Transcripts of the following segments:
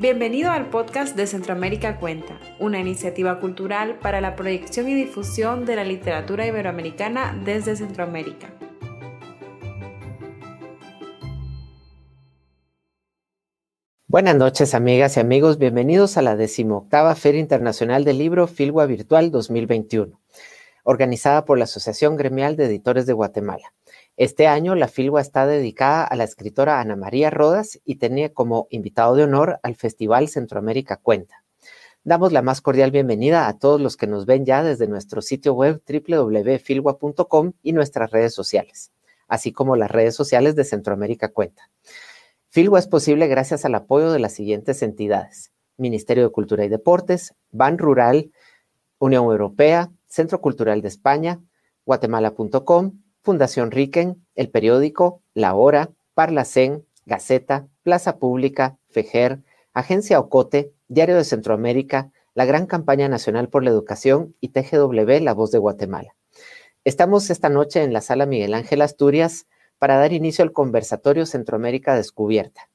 Bienvenido al podcast de Centroamérica Cuenta, una iniciativa cultural para la proyección y difusión de la literatura iberoamericana desde Centroamérica. Buenas noches, amigas y amigos. Bienvenidos a la decimoctava Feria Internacional del Libro Filgua Virtual 2021, organizada por la Asociación Gremial de Editores de Guatemala. Este año la Filwa está dedicada a la escritora Ana María Rodas y tenía como invitado de honor al Festival Centroamérica Cuenta. Damos la más cordial bienvenida a todos los que nos ven ya desde nuestro sitio web www.filwa.com y nuestras redes sociales, así como las redes sociales de Centroamérica Cuenta. Filwa es posible gracias al apoyo de las siguientes entidades: Ministerio de Cultura y Deportes, Ban Rural, Unión Europea, Centro Cultural de España, Guatemala.com, Fundación Riquen, El Periódico, La Hora, Parlacén, Gaceta, Plaza Pública, Fejer, Agencia Ocote, Diario de Centroamérica, la Gran Campaña Nacional por la Educación y TGW La Voz de Guatemala. Estamos esta noche en la Sala Miguel Ángel Asturias para dar inicio al conversatorio Centroamérica Descubierta,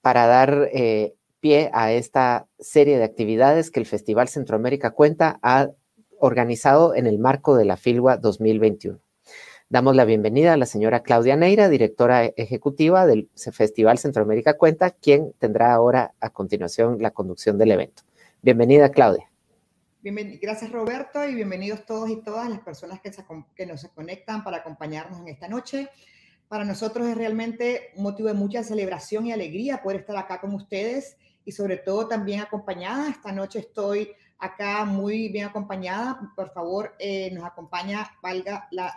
para dar eh, pie a esta serie de actividades que el Festival Centroamérica Cuenta ha organizado en el marco de la FILWA 2021. Damos la bienvenida a la señora Claudia Neira, directora ejecutiva del Festival Centroamérica Cuenta, quien tendrá ahora a continuación la conducción del evento. Bienvenida, Claudia. gracias, Roberto, y bienvenidos todos y todas las personas que, que nos conectan para acompañarnos en esta noche. Para nosotros es realmente motivo de mucha celebración y alegría poder estar acá con ustedes y sobre todo también acompañada. Esta noche estoy acá muy bien acompañada. Por favor, eh, nos acompaña, valga la...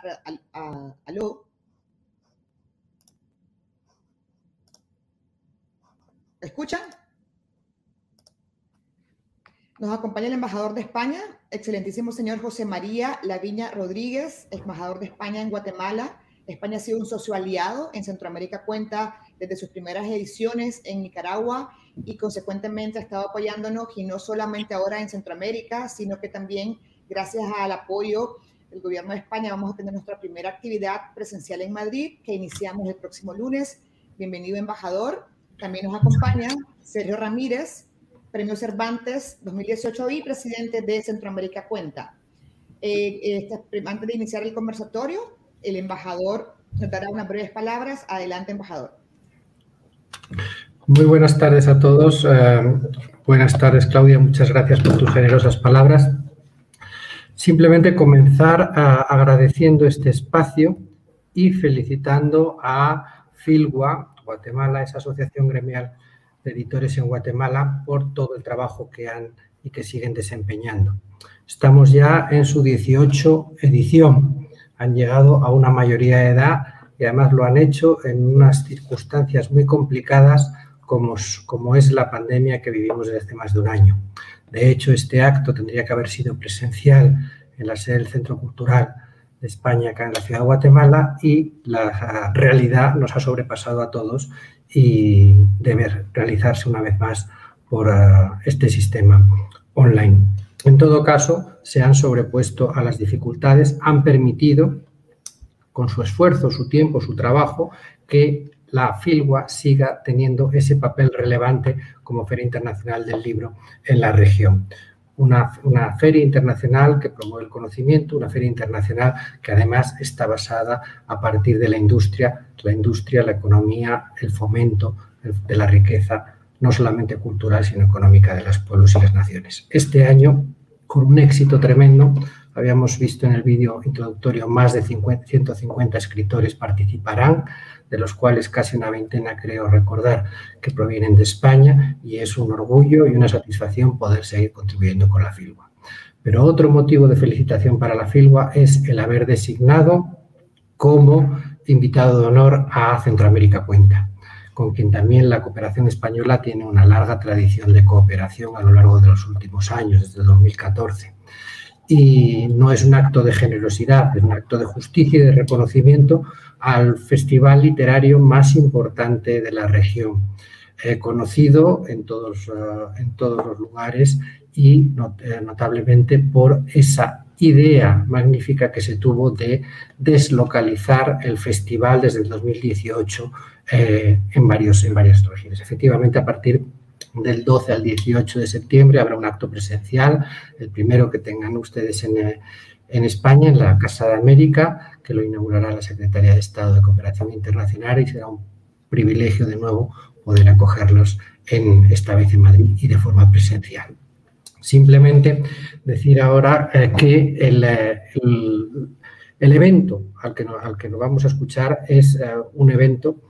aló. ¿Escuchan? Nos acompaña el embajador de España, excelentísimo señor José María Laviña Rodríguez, embajador de España en Guatemala. España ha sido un socio aliado en Centroamérica Cuenta desde sus primeras ediciones en Nicaragua y consecuentemente ha estado apoyándonos y no solamente ahora en Centroamérica, sino que también gracias al apoyo del gobierno de España vamos a tener nuestra primera actividad presencial en Madrid que iniciamos el próximo lunes. Bienvenido embajador. También nos acompaña Sergio Ramírez, Premio Cervantes 2018 y presidente de Centroamérica Cuenta. Eh, este, antes de iniciar el conversatorio, el embajador nos unas breves palabras. Adelante, embajador. Muy buenas tardes a todos. Eh, buenas tardes, Claudia. Muchas gracias por tus generosas palabras. Simplemente comenzar agradeciendo este espacio y felicitando a Filgua Guatemala, esa asociación gremial de editores en Guatemala, por todo el trabajo que han y que siguen desempeñando. Estamos ya en su 18 edición. Han llegado a una mayoría de edad y además lo han hecho en unas circunstancias muy complicadas como, es la pandemia que vivimos desde hace más de un año. De hecho, este acto tendría que haber sido presencial en la sede del Centro Cultural de España, acá en la ciudad de Guatemala, y la realidad nos ha sobrepasado a todos y debe realizarse una vez más por ah, este sistema online. En todo caso, se han sobrepuesto a las dificultades, han permitido, con su esfuerzo, su tiempo, su trabajo, que la FILWA siga teniendo ese papel relevante como Feria Internacional del Libro en la región. Una, feria internacional que promueve el conocimiento, una feria internacional que además está basada a partir de la industria, la industria, la economía, el fomento de la riqueza, no solamente cultural, sino económica de los pueblos y las naciones. Este año, con un éxito tremendo, habíamos visto en el vídeo introductorio, más de 150 escritores participarán de los cuales casi una veintena creo recordar que provienen de España y es un orgullo y una satisfacción poder seguir contribuyendo con la FILWA. Pero otro motivo de felicitación para la FILWA es el haber designado como invitado de honor a Centroamérica Cuenta, con quien también la cooperación española tiene una larga tradición de cooperación a lo largo de los últimos años, desde 2014 y no es un acto de generosidad, es un acto de justicia y de reconocimiento al festival literario más importante de la región, eh, conocido en todos, eh, en todos los lugares y eh, notablemente por esa idea magnífica que se tuvo de deslocalizar el festival desde el 2018 en, varios, en varias regiones. Efectivamente, a partir del 12 al 18 de septiembre habrá un acto presencial, el primero que tengan ustedes en, eh, en España, en la Casa de América, que lo inaugurará la Secretaría de Estado de Cooperación Internacional y será un privilegio de nuevo poder acogerlos en, esta vez en Madrid y de forma presencial. Simplemente decir ahora eh, que el, el, evento al que, nos, al que nos vamos a escuchar es eh, un evento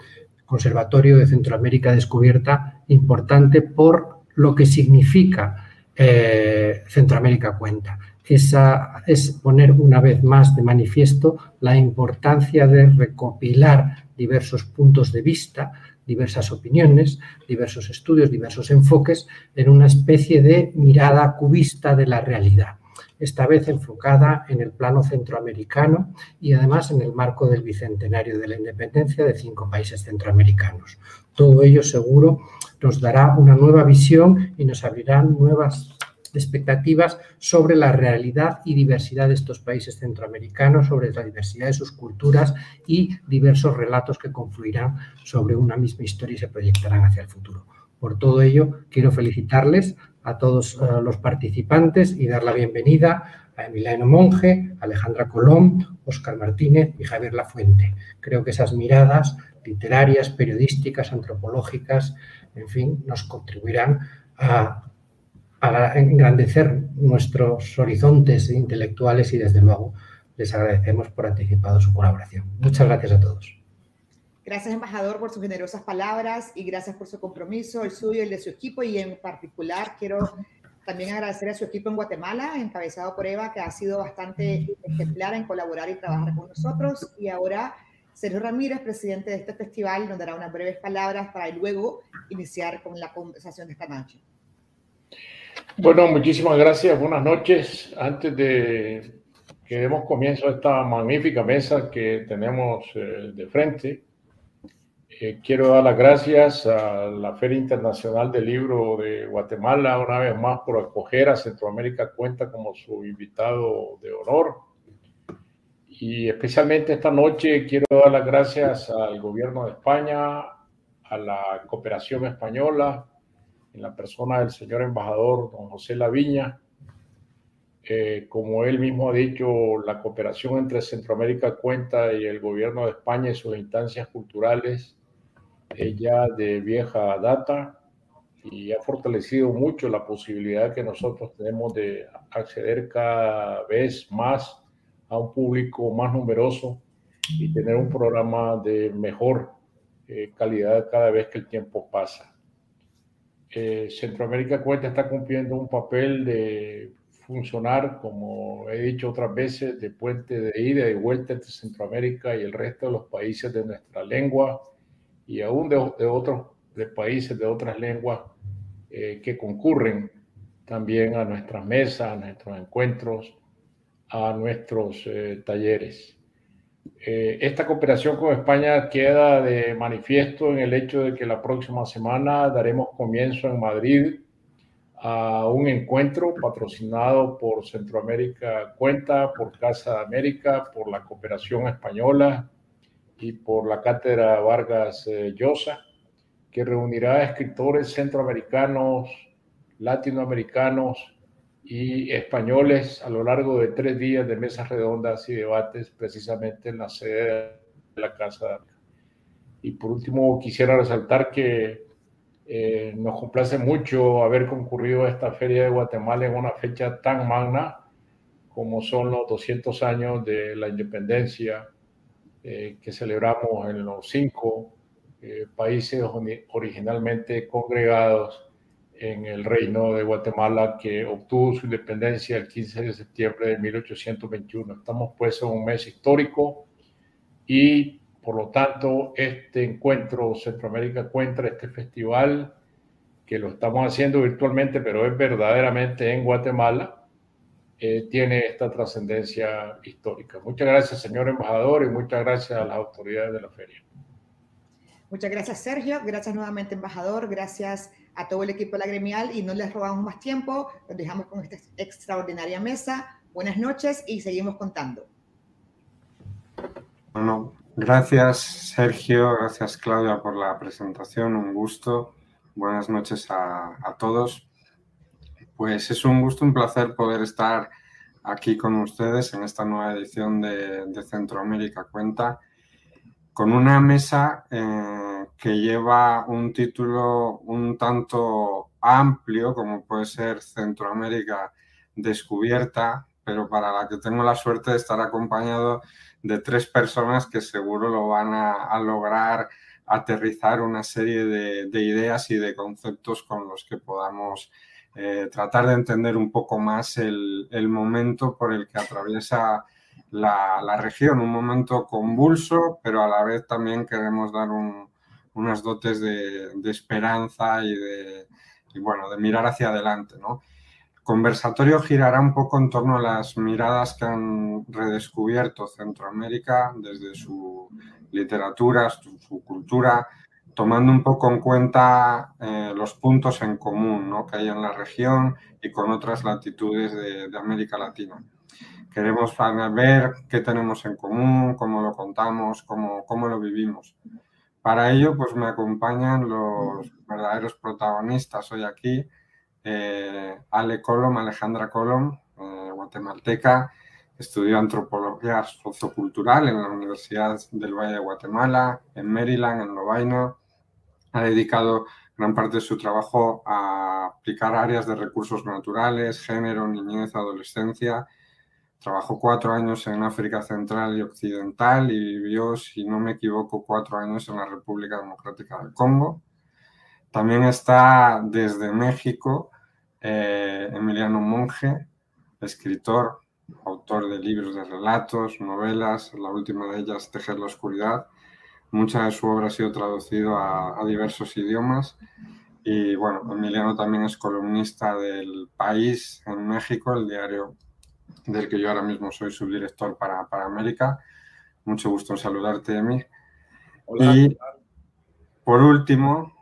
Conservatorio de Centroamérica Descubierta importante por lo que significa eh, Centroamérica Cuenta. Esa es poner una vez más de manifiesto la importancia de recopilar diversos puntos de vista, diversas opiniones, diversos estudios, diversos enfoques en una especie de mirada cubista de la realidad esta vez enfocada en el plano centroamericano y además en el marco del bicentenario de la independencia de cinco países centroamericanos. Todo ello seguro nos dará una nueva visión y nos abrirán nuevas expectativas sobre la realidad y diversidad de estos países centroamericanos, sobre la diversidad de sus culturas y diversos relatos que confluirán sobre una misma historia y se proyectarán hacia el futuro. Por todo ello, quiero felicitarles a todos eh, los participantes y dar la bienvenida a Emiliano Monge, Alejandra Colón, Óscar Martínez y Javier Lafuente. Creo que esas miradas literarias, periodísticas, antropológicas, en fin, nos contribuirán a, a engrandecer nuestros horizontes intelectuales y desde luego les agradecemos por anticipado su colaboración. Muchas gracias a todos. Gracias, embajador, por sus generosas palabras y gracias por su compromiso, el suyo y el de su equipo. Y en particular quiero también agradecer a su equipo en Guatemala, encabezado por Eva, que ha sido bastante ejemplar en colaborar y trabajar con nosotros. Y ahora Sergio Ramírez, presidente de este festival, nos dará unas breves palabras para luego iniciar con la conversación de esta noche. Bueno, muchísimas gracias. Buenas noches. Antes de que demos comienzo a esta magnífica mesa que tenemos eh, de frente, eh, quiero dar las gracias a la Feria Internacional del Libro de Guatemala una vez más por acoger a Centroamérica Cuenta como su invitado de honor. Y especialmente esta noche quiero dar las gracias al gobierno de España, a la cooperación española, en la persona del señor embajador don José Laviña. Eh, como él mismo ha dicho, la cooperación entre Centroamérica Cuenta y el gobierno de España y sus instancias culturales ella de vieja data y ha fortalecido mucho la posibilidad que nosotros tenemos de acceder cada vez más a un público más numeroso y tener un programa de mejor eh, calidad cada vez que el tiempo pasa. Eh, Centroamérica Cuenta está cumpliendo un papel de funcionar, como he dicho otras veces, de puente de ida y vuelta entre Centroamérica y el resto de los países de nuestra lengua y aún de, otros de países de otras lenguas eh, que concurren también a nuestras mesas, a nuestros encuentros, a nuestros eh, talleres. Eh, esta cooperación con España queda de manifiesto en el hecho de que la próxima semana daremos comienzo en Madrid a un encuentro patrocinado por Centroamérica Cuenta, por Casa de América, por la Cooperación Española, y por la Cátedra Vargas eh, Llosa, que reunirá escritores centroamericanos, latinoamericanos y españoles a lo largo de tres días de mesas redondas y debates precisamente en la sede de la Casa. Y por último, quisiera resaltar que eh, nos complace mucho haber concurrido a esta Feria de Guatemala en una fecha tan magna como son los 200 años de la independencia eh, que celebramos en los cinco eh, países originalmente congregados en el reino de Guatemala que obtuvo su independencia el 15 de septiembre de 1821. Estamos pues en un mes histórico y por lo tanto este encuentro Centroamérica Cuenta, este festival que lo estamos haciendo virtualmente, pero es verdaderamente en Guatemala, eh, tiene esta trascendencia histórica. Muchas gracias, señor embajador, y muchas gracias a las autoridades de la feria. Muchas gracias, Sergio. Gracias nuevamente, embajador. Gracias a todo el equipo de la gremial y no les robamos más tiempo. Nos dejamos con esta extraordinaria mesa. Buenas noches y seguimos contando. Bueno, gracias, Sergio. Gracias, Claudia, por la presentación. Un gusto. buenas noches a, todos. Pues es un gusto, un placer poder estar aquí con ustedes en esta nueva edición de, Centroamérica Cuenta, con una mesa eh, que lleva un título un tanto amplio, como puede ser Centroamérica Descubierta, pero para la que tengo la suerte de estar acompañado de tres personas que seguro lo van a, lograr aterrizar una serie de, ideas y de conceptos con los que podamos eh, tratar de entender un poco más el, momento por el que atraviesa la, región, un momento convulso, pero a la vez también queremos dar unas dotes de, esperanza y de, bueno, de mirar hacia adelante, ¿no? conversatorio girará un poco en torno a las miradas que han redescubierto Centroamérica desde su literatura, su, cultura, tomando un poco en cuenta eh, los puntos en común que hay en la región y con otras latitudes de, América Latina. Queremos ver qué tenemos en común, cómo lo contamos, cómo, cómo lo vivimos. Para ello, pues me acompañan los verdaderos protagonistas hoy aquí, eh, Ale Colom, Alejandra Colom, eh, guatemalteca, estudió antropología sociocultural en la Universidad del Valle de Guatemala, en Maryland, en Lovaina. Ha dedicado gran parte de su trabajo a aplicar áreas de recursos naturales, género, niñez, adolescencia. Trabajó cuatro años en África Central y Occidental y vivió, si no me equivoco, cuatro años en la República Democrática del Congo. También está desde México eh, Emiliano Monge, escritor, autor de libros de relatos, novelas, la última de ellas, Tejer la Oscuridad. Mucha de su obra ha sido traducido a, diversos idiomas. Y bueno, Emiliano también es columnista del País en México, el diario del que yo ahora mismo soy subdirector para, para América. Mucho gusto en saludarte, Emi. Y por último,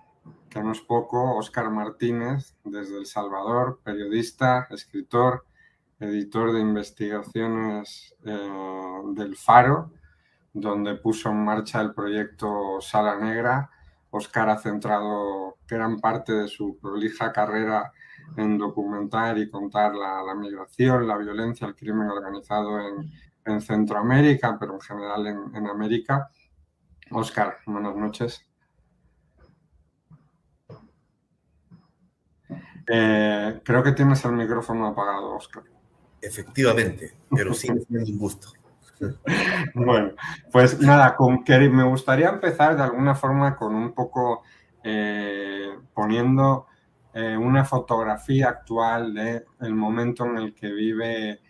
que no es poco, Óscar Martínez, desde El Salvador, periodista, escritor, editor de investigaciones eh, del Faro, donde puso en marcha el proyecto Sala Negra. Óscar ha centrado gran parte de su prolija carrera en documentar y contar la, migración, la violencia, el crimen organizado en, Centroamérica, pero en general en, América. Óscar, buenas noches. Eh, creo que tienes el micrófono apagado, Oscar. Efectivamente, pero sí es un gusto. bueno, pues nada, con me gustaría empezar de alguna forma con un poco eh, poniendo eh, una fotografía actual del el momento en el que vive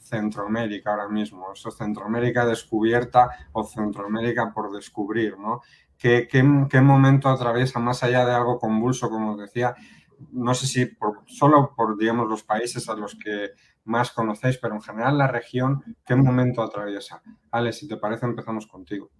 Centroamérica ahora mismo, eso Centroamérica descubierta o Centroamérica por descubrir, ¿no? ¿Qué, qué, momento atraviesa más allá de algo convulso, como os decía? No sé si solo por, digamos, los países a los que más conocéis, pero en general la región, ¿qué momento atraviesa? Ale, si te parece, empezamos contigo.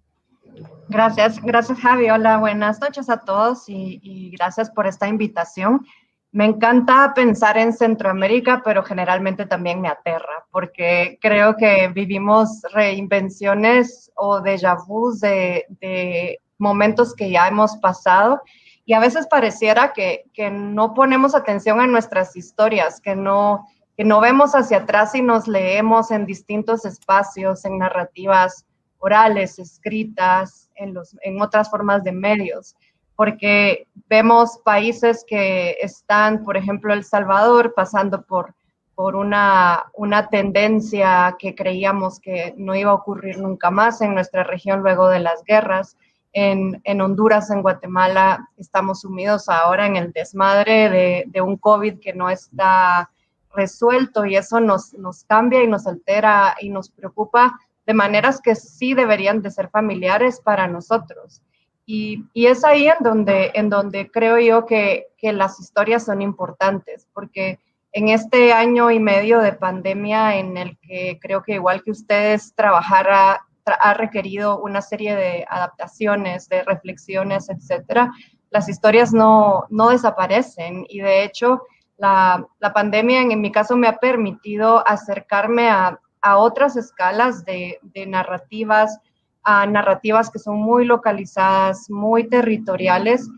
Gracias, gracias Javi. Hola, buenas noches a todos y, y gracias por esta invitación. Me encanta pensar en Centroamérica, pero generalmente también me aterra, porque creo que vivimos reinvenciones o déjà vus de, de momentos que ya hemos pasado y a veces pareciera que, no ponemos atención a nuestras historias, que no, que no vemos hacia atrás y nos leemos en distintos espacios, en narrativas orales, escritas, en, los, en otras formas de medios, porque vemos países que están, por ejemplo, El Salvador, pasando por, por una, una tendencia que creíamos que no iba a ocurrir nunca más en nuestra región luego de las guerras. En, Honduras, en Guatemala, estamos sumidos ahora en el desmadre de, un COVID que no está resuelto y eso nos, nos cambia y nos altera y nos preocupa de maneras que sí deberían de ser familiares para nosotros. Y, es ahí en donde, en donde creo yo que, que, las historias son importantes, porque en este año y medio de pandemia en el que creo que igual que ustedes trabajara ha requerido una serie de adaptaciones, de reflexiones, etcétera, las historias no, no desaparecen y de hecho la, la, pandemia en, mi caso me ha permitido acercarme a, a otras escalas de, de, narrativas, a narrativas que son muy localizadas, muy territoriales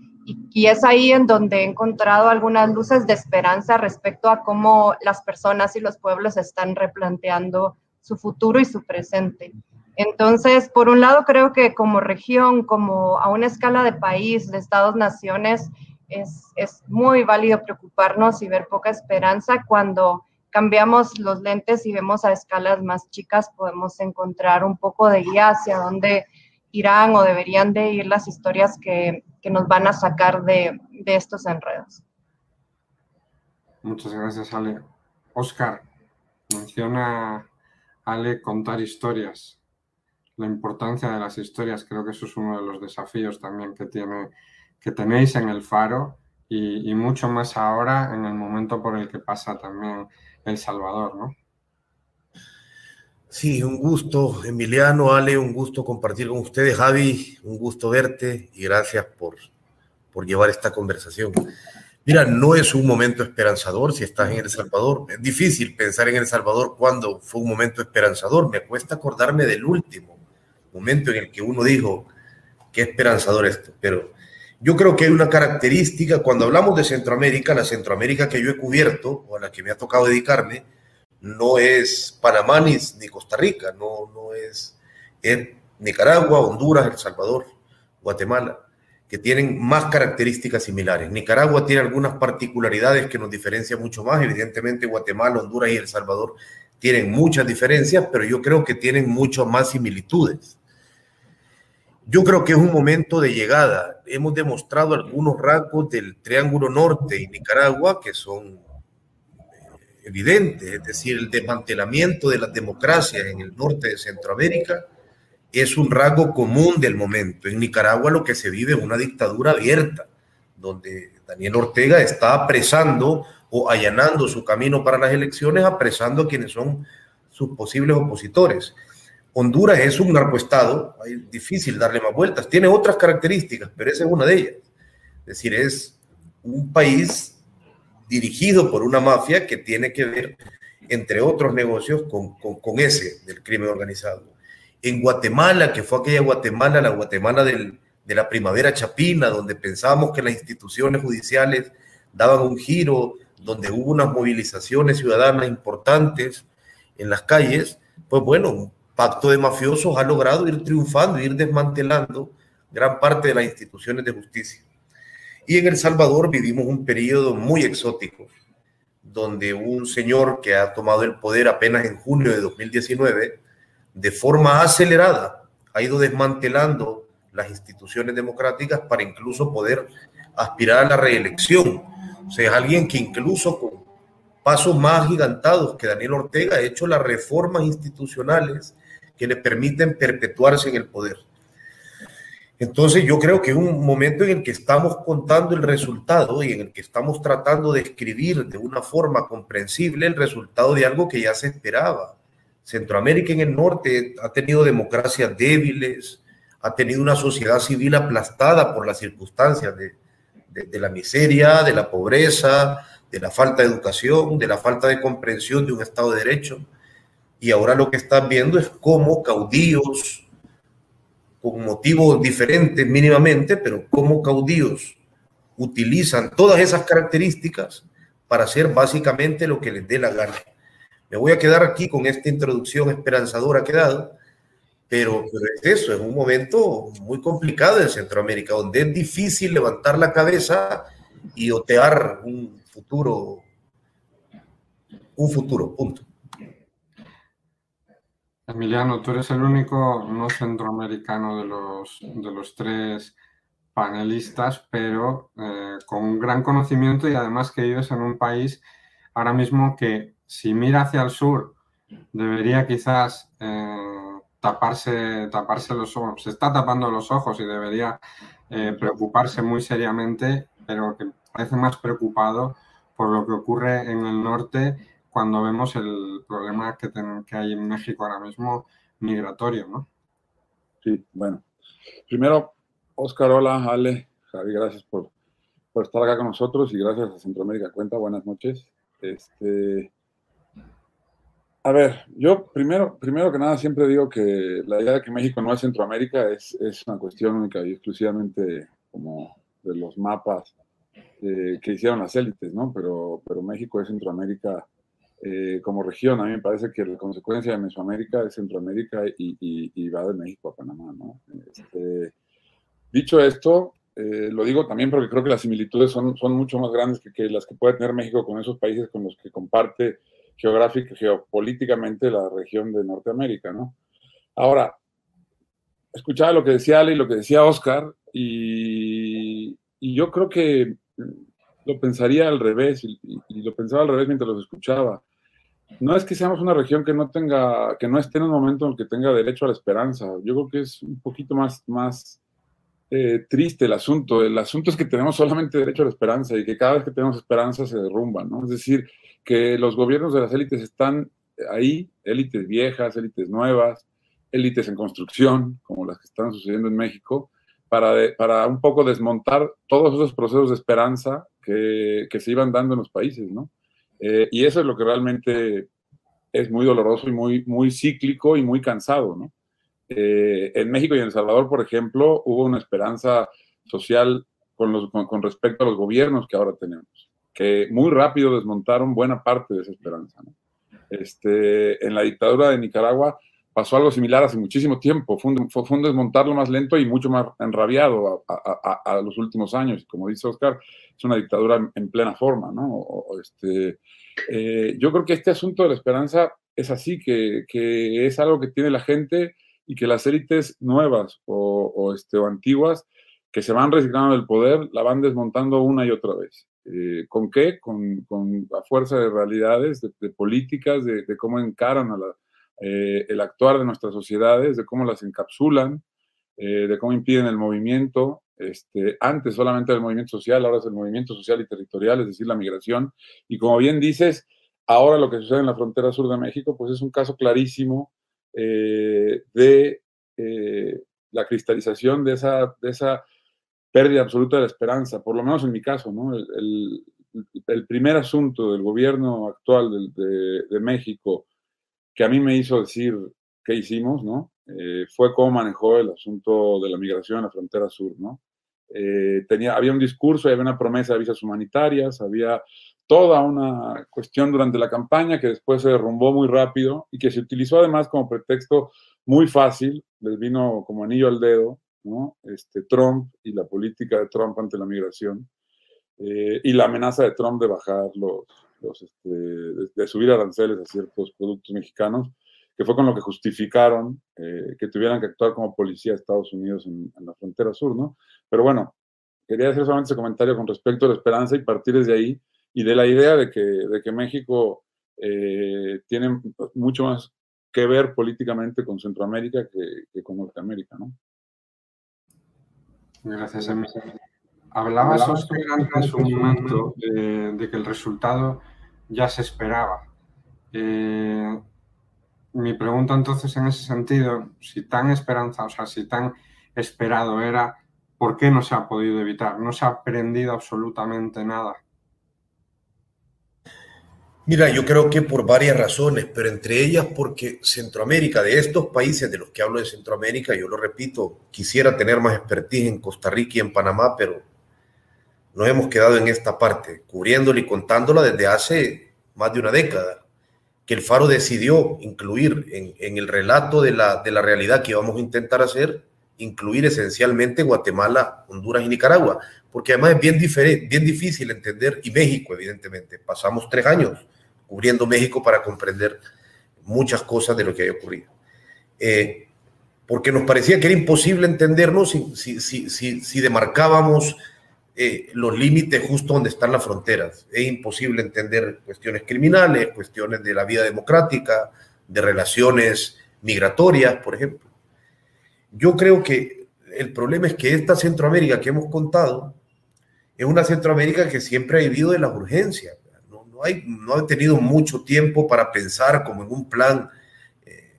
y, es ahí en donde he encontrado algunas luces de esperanza respecto a cómo las personas y los pueblos están replanteando su futuro y su presente. Entonces, por un lado, creo que como región, como a una escala de país, de estados-naciones, es, es, muy válido preocuparnos y ver poca esperanza. Cuando cambiamos los lentes y vemos a escalas más chicas, podemos encontrar un poco de guía hacia dónde irán o deberían de ir las historias que, que nos van a sacar de, de estos enredos. Muchas gracias, Ale. Oscar, menciona Ale contar historias la importancia de las historias. Creo que eso es uno de los desafíos también que, tiene, que tenéis en el faro y, mucho más ahora en el momento por el que pasa también El Salvador, ¿no? Sí, un gusto, Emiliano, Ale, un gusto compartir con ustedes. Javi, un gusto verte y gracias por, por llevar esta conversación. Mira, no es un momento esperanzador si estás en El Salvador. Es difícil pensar en El Salvador cuando fue un momento esperanzador. Me cuesta acordarme del último momento en el que uno dijo, qué esperanzador esto, pero yo creo que hay una característica, cuando hablamos de Centroamérica, la Centroamérica que yo he cubierto o a la que me ha tocado dedicarme, no es Panamá ni, Costa Rica, no, no es, Nicaragua, Honduras, El Salvador, Guatemala, que tienen más características similares. Nicaragua tiene algunas particularidades que nos diferencian mucho más, evidentemente Guatemala, Honduras y El Salvador tienen muchas diferencias, pero yo creo que tienen mucho más similitudes. Yo creo que es un momento de llegada. Hemos demostrado algunos rasgos del Triángulo Norte y Nicaragua que son eh, evidentes, es decir, el desmantelamiento de las democracias en el norte de Centroamérica es un rasgo común del momento. En Nicaragua lo que se vive es una dictadura abierta, donde Daniel Ortega está apresando o allanando su camino para las elecciones, apresando a quienes son sus posibles opositores. Honduras es un narcoestado, es difícil darle más vueltas, tiene otras características, pero esa es una de ellas. Es decir, es un país dirigido por una mafia que tiene que ver, entre otros negocios, con, con, ese del crimen organizado. En Guatemala, que fue aquella Guatemala, la Guatemala del, de la primavera chapina, donde pensábamos que las instituciones judiciales daban un giro, donde hubo unas movilizaciones ciudadanas importantes en las calles, pues bueno, pacto de mafiosos ha logrado ir triunfando, ir desmantelando gran parte de las instituciones de justicia. Y en El Salvador vivimos un periodo muy exótico, donde un señor que ha tomado el poder apenas en junio de 2019, de forma acelerada, ha ido desmantelando las instituciones democráticas para incluso poder aspirar a la reelección. O sea, es alguien que incluso con pasos más gigantados que Daniel Ortega ha hecho las reformas institucionales que le permiten perpetuarse en el poder. Entonces yo creo que un momento en el que estamos contando el resultado y en el que estamos tratando de escribir de una forma comprensible el resultado de algo que ya se esperaba. Centroamérica en el norte ha tenido democracias débiles, ha tenido una sociedad civil aplastada por las circunstancias de, de, la miseria, de la pobreza, de la falta de educación, de la falta de comprensión de un Estado de Derecho. Y ahora lo que están viendo es cómo caudillos, con motivos diferentes mínimamente, pero cómo caudillos utilizan todas esas características para hacer básicamente lo que les dé la gana. Me voy a quedar aquí con esta introducción esperanzadora que he dado, pero, pero es eso, es un momento muy complicado en Centroamérica, donde es difícil levantar la cabeza y otear un futuro, un futuro, punto. Emiliano, tú eres el único no centroamericano de los, de los tres panelistas, pero eh, con un gran conocimiento y además que vives en un país ahora mismo que si mira hacia el sur debería quizás eh, taparse, taparse los ojos, se está tapando los ojos y debería eh, preocuparse muy seriamente, pero que parece más preocupado por lo que ocurre en el norte cuando vemos el problema que, que hay en México ahora mismo migratorio, ¿no? Sí, bueno. Primero, Oscar, hola, Ale, Javi, gracias por, por estar acá con nosotros y gracias a Centroamérica Cuenta. Buenas noches. Este, a ver, yo primero, primero que nada siempre digo que la idea de que México no es Centroamérica es, es una cuestión única y exclusivamente como de los mapas eh, que hicieron las élites, ¿no? Pero, pero México es Centroamérica eh, como región. A mí me parece que la consecuencia de Mesoamérica es Centroamérica y, va de México a Panamá, ¿no? Este, dicho esto, eh, lo digo también porque creo que las similitudes son, mucho más grandes que, las que puede tener México con esos países con los que comparte geográfica, geopolíticamente la región de Norteamérica, ¿no? Ahora, escuchaba lo que decía Ale y lo que decía Oscar, y, yo creo que lo pensaría al revés, y, lo pensaba al revés mientras los escuchaba. No es que seamos una región que no tenga, que no esté en un momento en el que tenga derecho a la esperanza. Yo creo que es un poquito más, más eh, triste el asunto. El asunto es que tenemos solamente derecho a la esperanza y que cada vez que tenemos esperanza se derrumban, ¿no? Es decir, que los gobiernos de las élites están ahí, élites viejas, élites nuevas, élites en construcción, como las que están sucediendo en México, para, para un poco desmontar todos esos procesos de esperanza que, que se iban dando en los países, ¿no? Eh, y eso es lo que realmente es muy doloroso y muy, muy cíclico y muy cansado, ¿no? Eh, en México y en El Salvador, por ejemplo, hubo una esperanza social con, los, con, respecto a los gobiernos que ahora tenemos, que muy rápido desmontaron buena parte de esa esperanza. Este, en la dictadura de Nicaragua pasó algo similar hace muchísimo tiempo. Fue un, fue, un desmontarlo más lento y mucho más enrabiado a, a, los últimos años. Como dice Oscar, es una dictadura en, plena forma, ¿no? este, eh, yo creo que este asunto de la esperanza es así, que, que, es algo que tiene la gente y que las élites nuevas o, o, este, o antiguas que se van resignando del poder la van desmontando una y otra vez. Eh, ¿Con qué? Con, con, la fuerza de realidades, de, de políticas, de, de, cómo encaran a la, eh, el actuar de nuestras sociedades, de cómo las encapsulan, eh, de cómo impiden el movimiento. Este, antes solamente el movimiento social, ahora es el movimiento social y territorial, es decir, la migración. Y como bien dices, ahora lo que sucede en la frontera sur de México, pues es un caso clarísimo eh, de la cristalización de esa, pérdida absoluta de la esperanza, por lo menos en mi caso. El, primer asunto del gobierno actual de México que a mí me hizo decir qué hicimos, ¿no? Eh, fue cómo manejó el asunto de la migración en la frontera sur, ¿no? Eh, tenía, había un discurso, había una promesa de visas humanitarias, había toda una cuestión durante la campaña que después se derrumbó muy rápido y que se utilizó además como pretexto muy fácil, les vino como anillo al dedo, ¿no? Este, Trump y la política de Trump ante la migración eh, y la amenaza de Trump de bajar los, este, de, subir aranceles a ciertos productos mexicanos, que fue con lo que justificaron eh, que tuvieran que actuar como policía de Estados Unidos en, la frontera sur, ¿no? Pero bueno, quería hacer solamente ese comentario con respecto a la esperanza y partir desde ahí y de la idea de que, de que México eh, tiene mucho más que ver políticamente con Centroamérica que, con Norteamérica, ¿no? Gracias, Hablabas, Oscar, antes un momento de, que el resultado ya se esperaba. Eh, mi pregunta entonces en ese sentido, si tan esperanza, o sea, si tan esperado era, ¿por qué no se ha podido evitar? ¿No se ha aprendido absolutamente nada? Mira, yo creo que por varias razones, pero entre ellas porque Centroamérica, de estos países de los que hablo de Centroamérica, yo lo repito, quisiera tener más expertise en Costa Rica y en Panamá, pero nos hemos quedado en esta parte, cubriéndola y contándola desde hace más de una década, que el Faro decidió incluir en, el relato de la, de la realidad que íbamos a intentar hacer, incluir esencialmente Guatemala, Honduras y Nicaragua, porque además es bien, bien difícil entender, y México, evidentemente. Pasamos tres años cubriendo México para comprender muchas cosas de lo que había ocurrido. Eh, porque nos parecía que era imposible entendernos si, si, si, si demarcábamos eh, los límites justo donde están las fronteras. Es imposible entender cuestiones criminales, cuestiones de la vida democrática, de relaciones migratorias, por ejemplo. Yo creo que el problema es que esta Centroamérica que hemos contado es una Centroamérica que siempre ha vivido de las urgencias. No, no, hay, no ha tenido mucho tiempo para pensar como en un plan eh,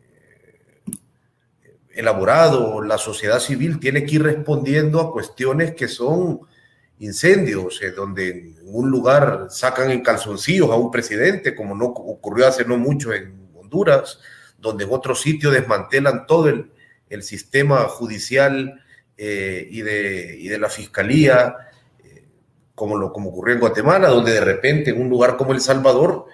elaborado. La sociedad civil tiene que ir respondiendo a cuestiones que son incendios, eh, donde en un lugar sacan en calzoncillos a un presidente, como no ocurrió hace no mucho en Honduras, donde en otro sitio desmantelan todo el, sistema judicial eh, y, de, y, de, la fiscalía, como, lo, como ocurrió en Guatemala, donde de repente en un lugar como El Salvador,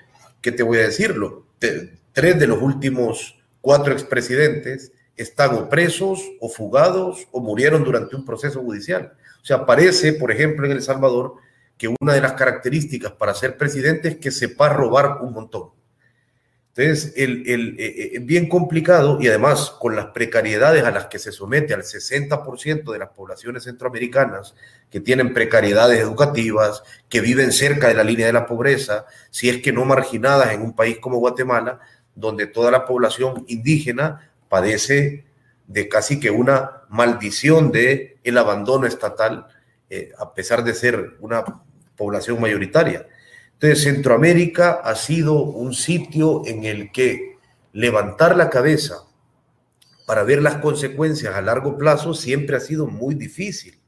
¿qué te voy a decirlo? tres de los últimos cuatro expresidentes están o presos o fugados o murieron durante un proceso judicial. Sea, parece, por ejemplo, en El Salvador, que una de las características para ser presidente es que sepa robar un montón. Entonces, el, el, eh, es bien complicado y además con las precariedades a las que se somete al 60% de las poblaciones centroamericanas que tienen precariedades educativas, que viven cerca de la línea de la pobreza, si es que no marginadas en un país como Guatemala, donde toda la población indígena padece de casi que una maldición de el abandono estatal, eh, a pesar de ser una población mayoritaria. Entonces, Centroamérica ha sido un sitio en el que levantar la cabeza para ver las consecuencias a largo plazo siempre ha sido muy difícil.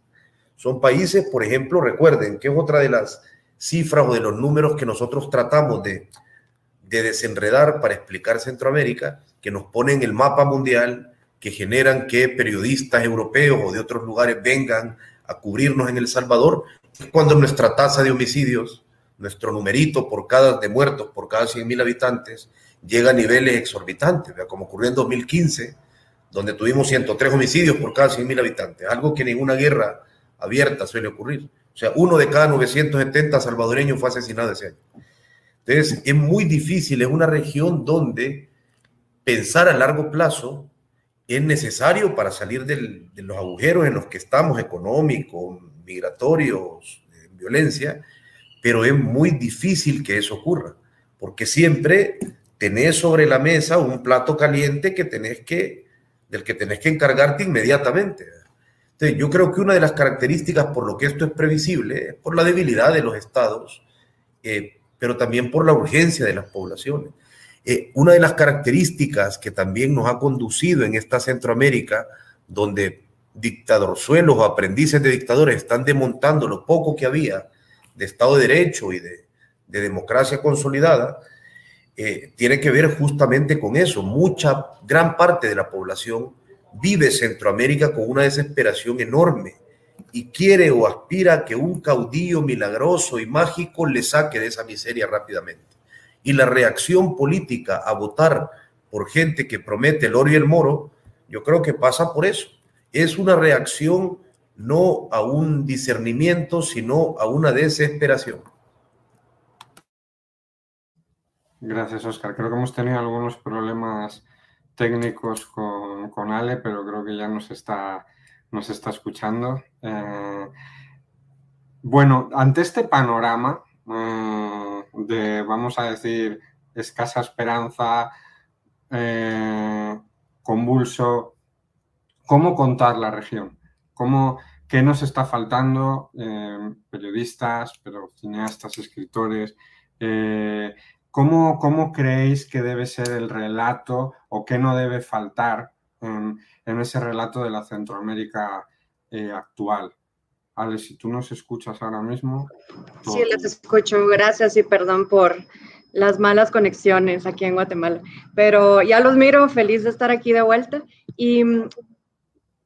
Son países, por ejemplo, recuerden que es otra de las cifras o de los números que nosotros tratamos de, de desenredar para explicar Centroamérica, que nos ponen el mapa mundial, que generan que periodistas europeos o de otros lugares vengan a cubrirnos en El Salvador, es cuando nuestra tasa de homicidios nuestro numerito por cada de muertos por cada 100.000 habitantes llega a niveles exorbitantes, como ocurrió en 2015, donde tuvimos 103 homicidios por cada 100.000 habitantes, algo que ninguna guerra abierta suele ocurrir. O sea, uno de cada 970 salvadoreños fue asesinado ese año. Entonces, es muy difícil, es una región donde pensar a largo plazo es necesario para salir de los agujeros en los que estamos, económicos, migratorios, violencia, pero es muy difícil que eso ocurra, porque siempre tenés sobre la mesa un plato caliente que tenés que, del que tenés que encargarte inmediatamente. Entonces, yo creo que una de las características por lo que esto es previsible es por la debilidad de los estados, eh, pero también por la urgencia de las poblaciones. Eh, una de las características que también nos ha conducido en esta Centroamérica, donde dictadorzuelos o aprendices de dictadores están desmontando lo poco que había de Estado de Derecho y de, democracia consolidada, eh, tiene que ver justamente con eso. Mucha, gran parte de la población vive Centroamérica con una desesperación enorme y quiere o aspira a que un caudillo milagroso y mágico le saque de esa miseria rápidamente. Y la reacción política a votar por gente que promete el oro y el moro, yo creo que pasa por eso. Es una reacción no a un discernimiento, sino a una desesperación. Gracias, Oscar. Creo que hemos tenido algunos problemas técnicos con, Ale, pero creo que ya nos está, nos está escuchando. Eh, bueno, ante este panorama eh, de, vamos a decir, escasa esperanza, eh, convulso, ¿cómo contar la región? ¿Cómo, ¿Qué nos está faltando? Eh, periodistas, pero cineastas, escritores. Eh, ¿cómo, ¿cómo, creéis que debe ser el relato o qué no debe faltar en, ese relato de la Centroamérica actual? Ale, si tú nos escuchas ahora mismo. Sí, les escucho. Gracias y perdón por las malas conexiones aquí en Guatemala. Pero ya los miro, feliz de estar aquí de vuelta. Y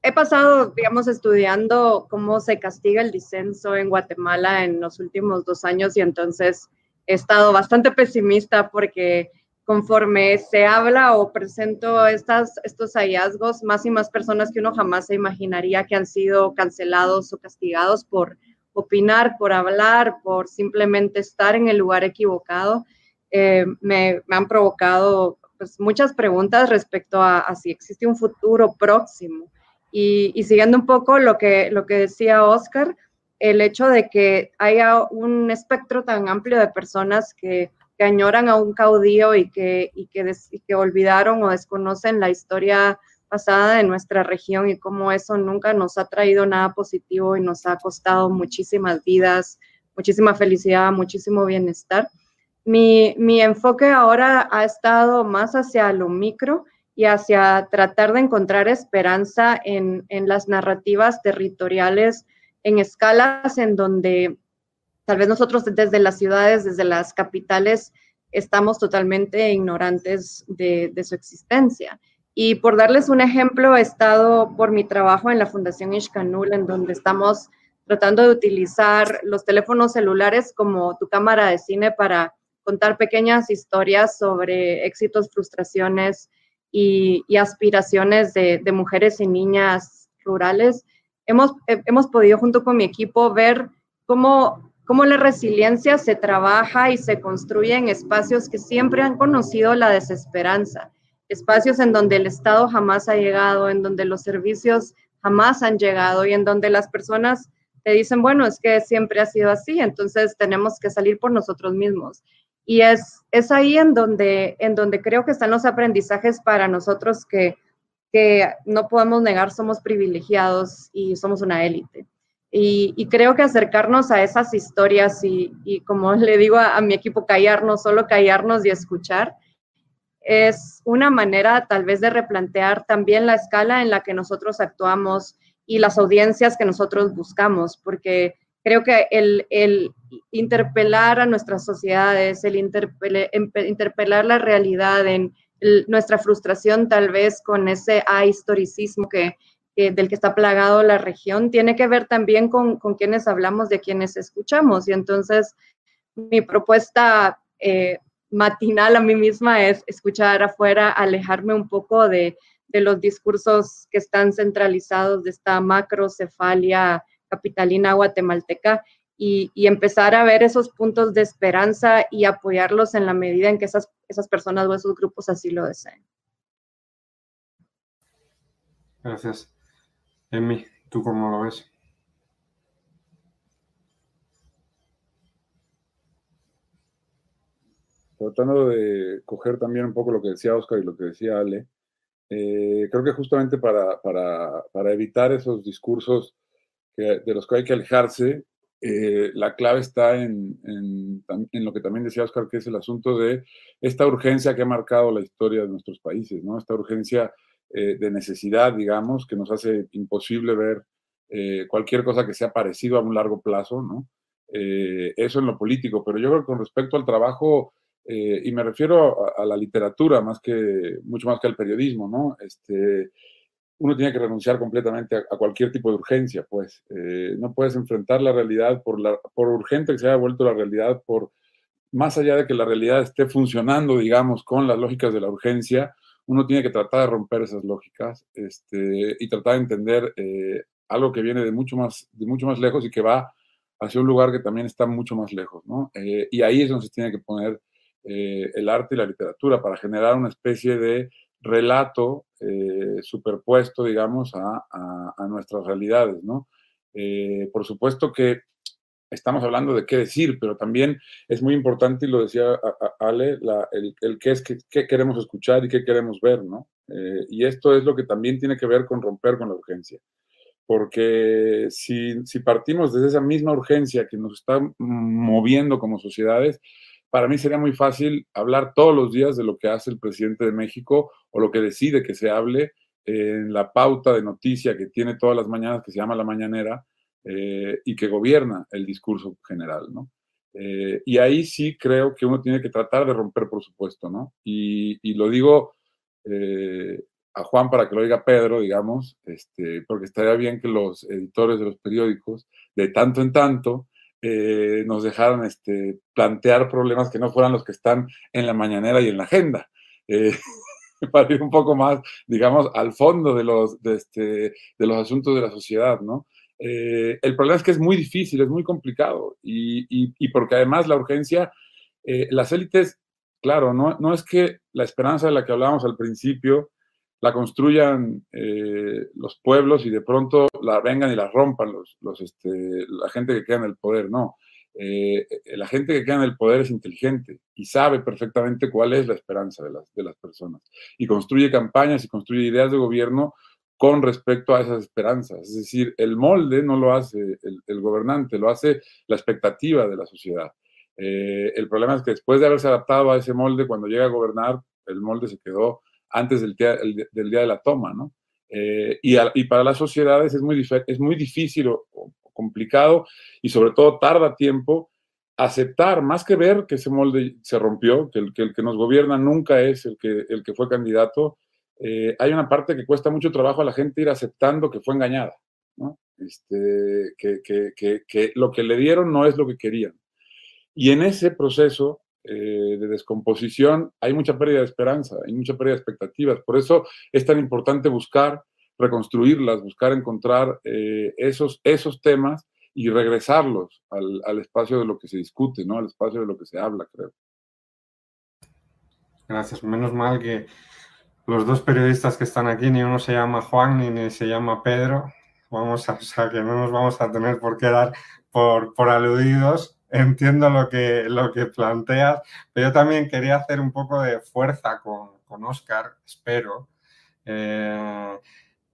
he pasado, digamos, estudiando cómo se castiga el disenso en Guatemala en los últimos dos años y entonces he estado bastante pesimista porque conforme se habla o presento estos hallazgos, más y más personas que uno jamás se imaginaría que han sido cancelados o castigados por opinar, por hablar, por simplemente estar en el lugar equivocado, eh, me, han provocado pues, muchas preguntas respecto a, a si existe un futuro próximo. Y, siguiendo un poco lo que, lo que decía Oscar, el hecho de que haya un espectro tan amplio de personas que, añoran a un caudillo y que, y que, que olvidaron o desconocen la historia pasada de nuestra región y cómo eso nunca nos ha traído nada positivo y nos ha costado muchísimas vidas, muchísima felicidad, muchísimo bienestar. Mi, mi enfoque ahora ha estado más hacia lo micro y hacia tratar de encontrar esperanza en, las narrativas territoriales en escalas en donde tal vez nosotros desde las ciudades, desde las capitales, estamos totalmente ignorantes de, su existencia. Y por darles un ejemplo, he estado por mi trabajo en la Fundación Ishkanul, en donde estamos tratando de utilizar los teléfonos celulares como tu cámara de cine para contar pequeñas historias sobre éxitos, frustraciones y, aspiraciones de, mujeres y niñas rurales. Hemos, hemos podido junto con mi equipo ver cómo, cómo la resiliencia se trabaja y se construye en espacios que siempre han conocido la desesperanza, espacios en donde el Estado jamás ha llegado, en donde los servicios jamás han llegado y en donde las personas te dicen, bueno, es que siempre ha sido así, entonces tenemos que salir por nosotros mismos. Y es, es ahí en donde, en donde creo que están los aprendizajes para nosotros que, que no podemos negar, somos privilegiados y somos una élite. Y, creo que acercarnos a esas historias y, y como le digo a, a, mi equipo, callarnos, solo callarnos y escuchar, es una manera tal vez de replantear también la escala en la que nosotros actuamos y las audiencias que nosotros buscamos, porque creo que el, el interpelar a nuestras sociedades, el interpelar la realidad en nuestra frustración tal vez con ese historicismo que, del que está plagado la región, tiene que ver también con, con quienes hablamos, de quienes escuchamos. Y entonces mi propuesta eh, matinal a mí misma es escuchar afuera, alejarme un poco de, de los discursos que están centralizados de esta macrocefalia capitalina guatemalteca y, empezar a ver esos puntos de esperanza y apoyarlos en la medida en que esas, esas personas o esos grupos así lo deseen. Gracias. Emi, ¿tú cómo lo ves? Tratando de coger también un poco lo que decía Oscar y lo que decía Ale, eh, creo que justamente para, para, para evitar esos discursos de los que hay que alejarse, eh, la clave está en, en, en, lo que también decía Oscar, que es el asunto de esta urgencia que ha marcado la historia de nuestros países, ¿no? Esta urgencia eh, de necesidad, digamos, que nos hace imposible ver eh, cualquier cosa que sea parecido a un largo plazo, ¿no? eso en lo político, pero yo creo que con respecto al trabajo, y me refiero a, a, la literatura más que, mucho más que al periodismo, ¿no? Este, uno tiene que renunciar completamente a, cualquier tipo de urgencia, pues. Eh, no puedes enfrentar la realidad por, la, por urgente que se haya vuelto la realidad, por más allá de que la realidad esté funcionando, digamos, con las lógicas de la urgencia, uno tiene que tratar de romper esas lógicas este, y tratar de entender eh, algo que viene de mucho, más, mucho más lejos y que va hacia un lugar que también está mucho más lejos, ¿no? Eh, y ahí es donde se tiene que poner el arte y la literatura para generar una especie de relato eh, superpuesto, digamos, a, nuestras realidades, ¿no? Eh, por supuesto que estamos hablando de qué decir, pero también es muy importante, y lo decía Ale, el, qué es qué, queremos escuchar y qué queremos ver, ¿no? Eh, y esto es lo que también tiene que ver con romper con la urgencia. Porque si, si partimos desde esa misma urgencia que nos está moviendo como sociedades, para mí sería muy fácil hablar todos los días de lo que hace el presidente de México o lo que decide que se hable en la pauta de noticia que tiene todas las mañanas, que se llama La Mañanera, eh, y que gobierna el discurso general, ¿no? Eh, y ahí sí creo que uno tiene que tratar de romper, por supuesto, ¿no? Y, lo digo eh, a Juan para que lo diga Pedro, digamos, este, porque estaría bien que los editores de los periódicos, de tanto en tanto, nos dejaron este, plantear problemas que no fueran los que están en la mañanera y en la agenda. Para ir un poco más, digamos, al fondo de los, de, este, de los asuntos de la sociedad, ¿no? Eh, el problema es que es muy difícil, es muy complicado y, porque además la urgencia, las élites, claro, no, es que la esperanza de la que hablábamos al principio la construyan eh, los pueblos y de pronto la vengan y la rompan los, este, la gente que queda en el poder, no. Eh, la gente que queda en el poder es inteligente y sabe perfectamente cuál es la esperanza de las personas y construye campañas y construye ideas de gobierno con respecto a esas esperanzas. Es decir, el molde no lo hace el, gobernante, lo hace la expectativa de la sociedad. Eh, el problema es que después de haberse adaptado a ese molde, cuando llega a gobernar, el molde se quedó antes del día, del día de la toma, ¿no? Eh, y, para las sociedades es muy, es muy difícil o, complicado y sobre todo tarda tiempo aceptar, más que ver que ese molde se rompió, que el que, el que nos gobierna nunca es el que, el que fue candidato, eh, hay una parte que cuesta mucho trabajo a la gente ir aceptando que fue engañada. ¿no? este, que, que, que, lo que le dieron no es lo que querían. Y en ese proceso eh, de descomposición hay mucha pérdida de esperanza, hay mucha pérdida de expectativas. Por eso es tan importante buscar reconstruirlas, buscar encontrar eh, esos, esos temas y regresarlos al, al, espacio de lo que se discute, ¿no? Al espacio de lo que se habla, creo. Gracias. Menos mal que los dos periodistas que están aquí, ni uno se llama Juan ni, se llama Pedro. Vamos a, o sea, que no nos vamos a tener por qué dar por, por aludidos. Entiendo lo que, lo que planteas, pero yo también quería hacer un poco de fuerza con, con Oscar, espero. Eh,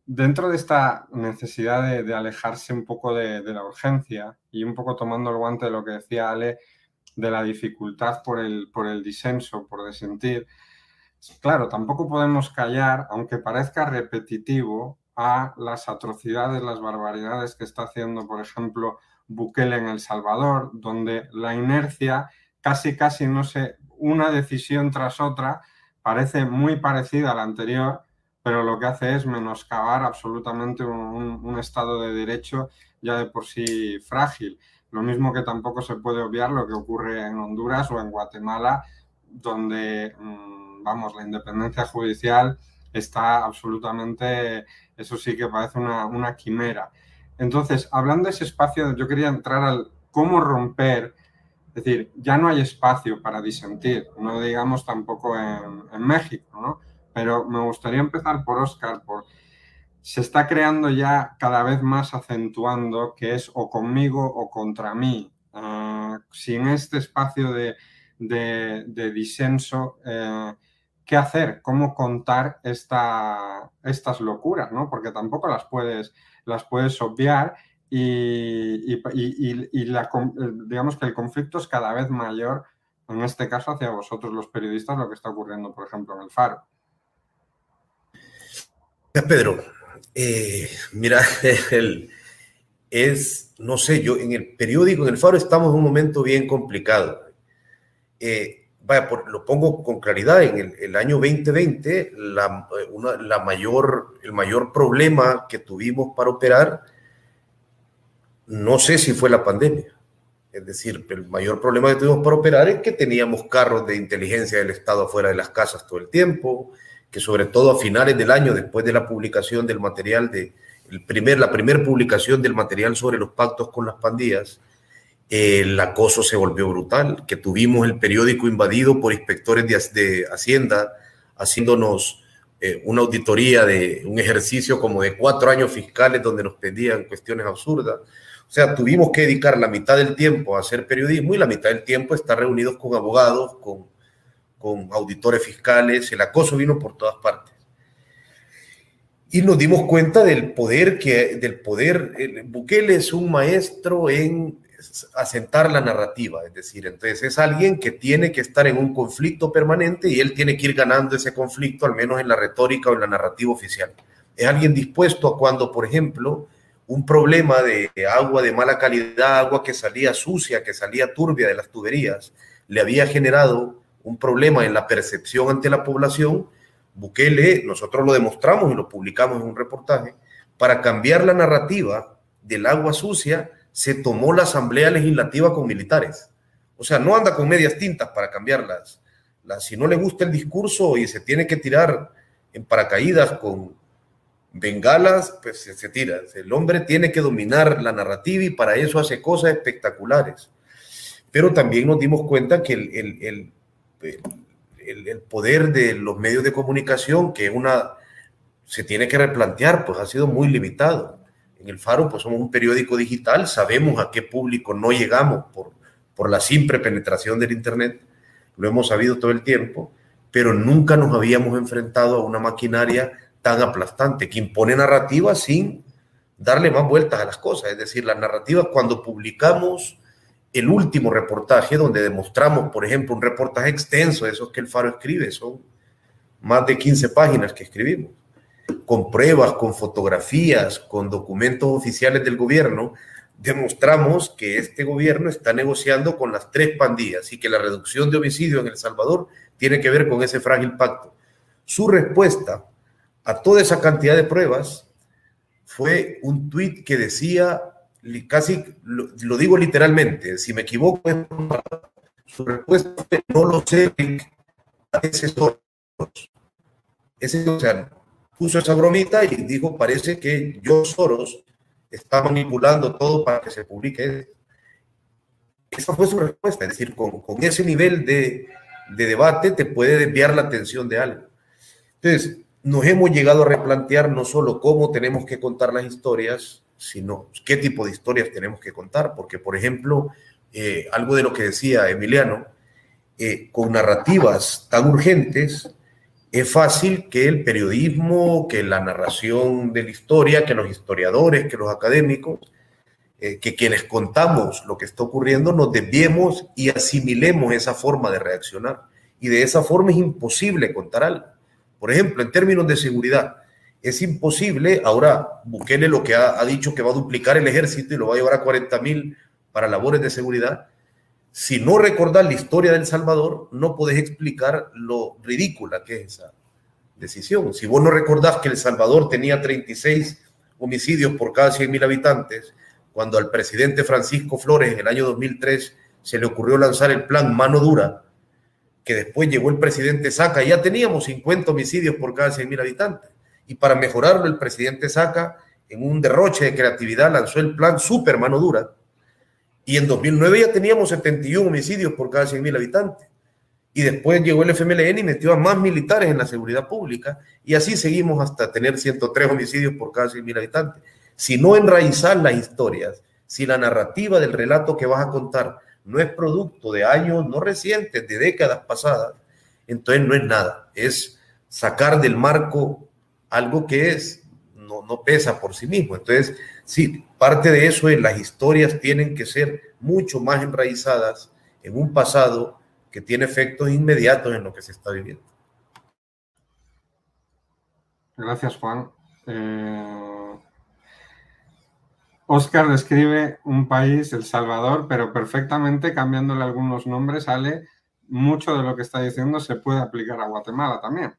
dentro de esta necesidad de, de alejarse un poco de, de, la urgencia y un poco tomando el guante de lo que decía Ale, de la dificultad por el, por el disenso, por desentir, claro, tampoco podemos callar, aunque parezca repetitivo, a las atrocidades, las barbaridades que está haciendo, por ejemplo, Bukele en El Salvador, donde la inercia casi, casi, no sé, una decisión tras otra parece muy parecida a la anterior pero lo que hace es menoscabar absolutamente un, Estado de Derecho ya de por sí frágil. Lo mismo que tampoco se puede obviar lo que ocurre en Honduras o en Guatemala, donde, mm, vamos, la independencia judicial está absolutamente, eso sí que parece una, una quimera. Entonces, hablando de ese espacio, yo quería entrar al cómo romper es decir, ya no hay espacio para disentir, no digamos tampoco en, México, ¿no? pero me gustaría empezar por Oscar, por se está creando ya cada vez más acentuando que es o conmigo o contra mí. Uh, sin este espacio de, de, de disenso, eh, ¿qué hacer? ¿Cómo contar esta, estas locuras? ¿no? Porque tampoco las puedes, las puedes obviar y, digamos que el conflicto es cada vez mayor, en este caso hacia vosotros los periodistas, lo que está ocurriendo, por ejemplo, en el Faro. Pedro, eh, mira, el, es, no sé, yo en el periódico, en el Faro, estamos en un momento bien complicado. Eh, vaya, por, lo pongo con claridad, en el, el año 2020, la, una, la mayor, el mayor problema que tuvimos para operar, no sé si fue la pandemia. Es decir, el mayor problema que tuvimos para operar es que teníamos carros de inteligencia del Estado afuera de las casas todo el tiempo, que sobre todo a finales del año, después de la publicación del material, de el primer, la primera publicación del material sobre los pactos con las pandillas, eh, el acoso se volvió brutal, que tuvimos el periódico invadido por inspectores de, de Hacienda haciéndonos eh, una auditoría de un ejercicio como de cuatro años fiscales donde nos pedían cuestiones absurdas. O sea, tuvimos que dedicar la mitad del tiempo a hacer periodismo y la mitad del tiempo a estar reunidos con abogados, con con auditores fiscales, el acoso vino por todas partes. Y nos dimos cuenta del poder que, del poder, Bukele es un maestro en asentar la narrativa, es decir, entonces es alguien que tiene que estar en un conflicto permanente y él tiene que ir ganando ese conflicto, al menos en la retórica o en la narrativa oficial. Es alguien dispuesto a cuando, por ejemplo, un problema de agua de mala calidad, agua que salía sucia, que salía turbia de las tuberías, le había generado un problema en la percepción ante la población, Bukele, nosotros lo demostramos y lo publicamos en un reportaje, para cambiar la narrativa del agua sucia, se tomó la Asamblea Legislativa con militares. O sea, no anda con medias tintas para cambiarlas. La, si no le gusta el discurso y se tiene que tirar en paracaídas con bengalas, pues se, tira. El hombre tiene que dominar la narrativa y para eso hace cosas espectaculares. Pero también nos dimos cuenta que el, el el, el, poder de los medios de comunicación, que una se tiene que replantear, pues ha sido muy limitado. En el Faro, pues somos un periódico digital, sabemos a qué público no llegamos por, por la simple penetración del Internet, lo hemos sabido todo el tiempo, pero nunca nos habíamos enfrentado a una maquinaria tan aplastante que impone narrativas sin darle más vueltas a las cosas. Es decir, las narrativas cuando publicamos el último reportaje donde demostramos, por ejemplo, un reportaje extenso esos que el Faro escribe, son más de 15 páginas que escribimos, con pruebas, con fotografías, con documentos oficiales del gobierno, demostramos que este gobierno está negociando con las tres pandillas y que la reducción de homicidio en El Salvador tiene que ver con ese frágil pacto. Su respuesta a toda esa cantidad de pruebas fue un tuit que decía, casi lo, digo literalmente, si me equivoco, su respuesta fue, no lo sé, ese ese, o sea, puso esa bromita y dijo, parece que yo Soros está manipulando todo para que se publique. Esa fue su respuesta, es decir, con, con ese nivel de, de debate te puede desviar la atención de algo. Entonces, nos hemos llegado a replantear no solo cómo tenemos que contar las historias, sino qué tipo de historias tenemos que contar, porque, por ejemplo, eh, algo de lo que decía Emiliano, eh, con narrativas tan urgentes, es fácil que el periodismo, que la narración de la historia, que los historiadores, que los académicos, eh, que quienes contamos lo que está ocurriendo, nos desviemos y asimilemos esa forma de reaccionar. Y de esa forma es imposible contar algo. Por ejemplo, en términos de seguridad, es imposible, ahora Bukele lo que ha, ha dicho que va a duplicar el ejército y lo va a llevar a 40 mil para labores de seguridad, si no recordar la historia del Salvador, no podés explicar lo ridícula que es esa decisión. Si vos no recordás que El Salvador tenía 36 homicidios por cada 100 mil habitantes, cuando al presidente Francisco Flores en el año 2003 se le ocurrió lanzar el plan Mano Dura, que después llegó el presidente Saca, ya teníamos 50 homicidios por cada 100 mil habitantes. Y para mejorarlo, el presidente Saca, en un derroche de creatividad, lanzó el plan Super Mano Dura, y en 2009 ya teníamos 71 homicidios por cada 100.000 habitantes. Y después llegó el FMLN y metió a más militares en la seguridad pública. Y así seguimos hasta tener 103 homicidios por cada 100.000 habitantes. Si no enraizar las historias, si la narrativa del relato que vas a contar no es producto de años no recientes, de décadas pasadas, entonces no es nada. Es sacar del marco algo que es, no, no pesa por sí mismo. Entonces, Sí, parte de eso es las historias tienen que ser mucho más enraizadas en un pasado que tiene efectos inmediatos en lo que se está viviendo. Gracias, Juan. Eh, Oscar describe un país, El Salvador, pero perfectamente cambiándole algunos nombres, sale mucho de lo que está diciendo se puede aplicar a Guatemala también.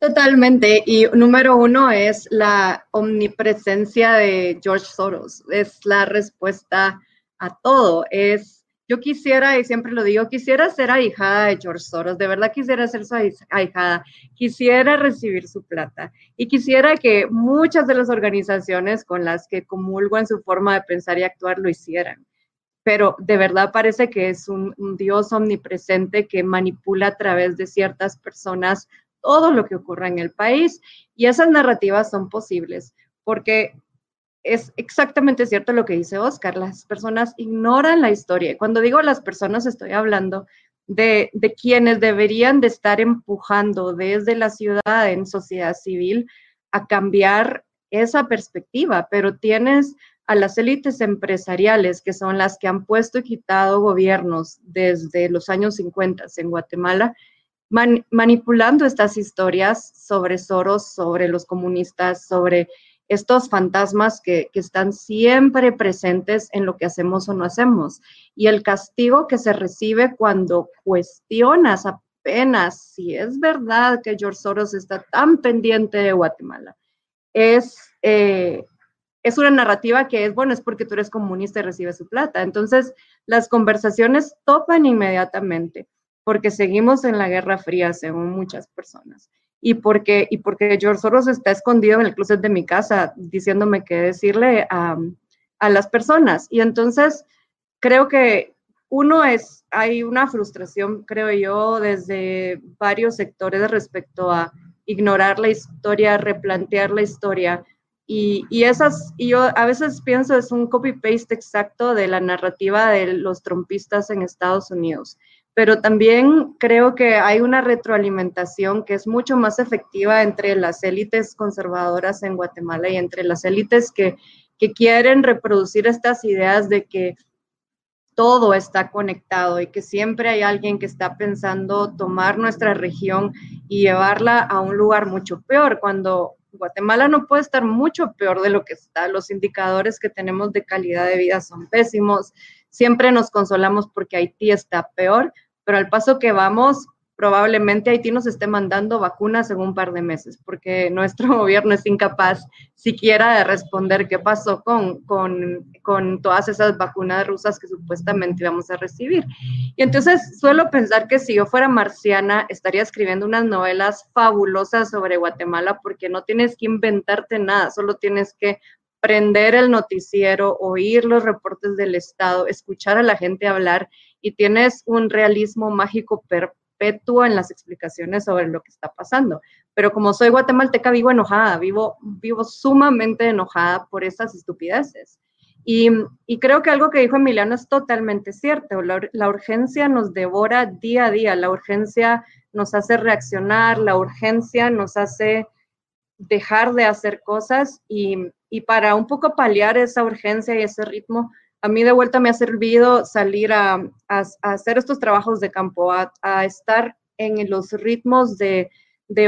Totalmente. Y número uno es la omnipresencia de George Soros. Es la respuesta a todo. Es, yo quisiera, y siempre lo digo, quisiera ser ahijada de George Soros. De verdad quisiera ser su ahijada. Quisiera recibir su plata. Y quisiera que muchas de las organizaciones con las que comulgo en su forma de pensar y actuar lo hicieran pero de verdad parece que es un, un, Dios omnipresente que manipula a través de ciertas personas todo lo que ocurra en el país. Y esas narrativas son posibles porque es exactamente cierto lo que dice Oscar, las personas ignoran la historia. Cuando digo las personas estoy hablando de, de quienes deberían de estar empujando desde la ciudad en sociedad civil a cambiar esa perspectiva, pero tienes a las élites empresariales, que son las que han puesto y quitado gobiernos desde los años 50 en Guatemala, manipulando estas historias sobre Soros, sobre los comunistas, sobre estos fantasmas que, están siempre presentes en lo que hacemos o no hacemos. Y el castigo que se recibe cuando cuestionas apenas si es verdad que George Soros está tan pendiente de Guatemala, es, eh, es una narrativa que es, bueno, es porque tú eres comunista y recibes su plata. Entonces, las conversaciones topan inmediatamente porque seguimos en la Guerra Fría, según muchas personas. Y porque, y porque George Soros está escondido en el closet de mi casa diciéndome qué decirle a, a las personas. Y entonces creo que uno es, hay una frustración, creo yo, desde varios sectores respecto a ignorar la historia, replantear la historia. Y, y esas, y yo a veces pienso es un copy-paste exacto de la narrativa de los trompistas en Estados Unidos pero también creo que hay una retroalimentación que es mucho más efectiva entre las élites conservadoras en Guatemala y entre las élites que, que quieren reproducir estas ideas de que todo está conectado y que siempre hay alguien que está pensando tomar nuestra región y llevarla a un lugar mucho peor, cuando Guatemala no puede estar mucho peor de lo que está. Los indicadores que tenemos de calidad de vida son pésimos. Siempre nos consolamos porque Haití está peor, pero al paso que vamos, probablemente Haití nos esté mandando vacunas en un par de meses, porque nuestro gobierno es incapaz siquiera de responder qué pasó con, con, con, todas esas vacunas rusas que supuestamente íbamos a recibir. Y entonces suelo pensar que si yo fuera marciana, estaría escribiendo unas novelas fabulosas sobre Guatemala, porque no tienes que inventarte nada, solo tienes que prender el noticiero, oír los reportes del Estado, escuchar a la gente hablar y tienes un realismo mágico perfecto en las explicaciones sobre lo que está pasando. Pero como soy guatemalteca, vivo enojada, vivo, vivo sumamente enojada por esas estupideces. Y, y, creo que algo que dijo Emiliano es totalmente cierto. La, la, urgencia nos devora día a día, la urgencia nos hace reaccionar, la urgencia nos hace dejar de hacer cosas y, y para un poco paliar esa urgencia y ese ritmo, a mí de vuelta me ha servido salir a, hacer estos trabajos de campo, a, estar en los ritmos de,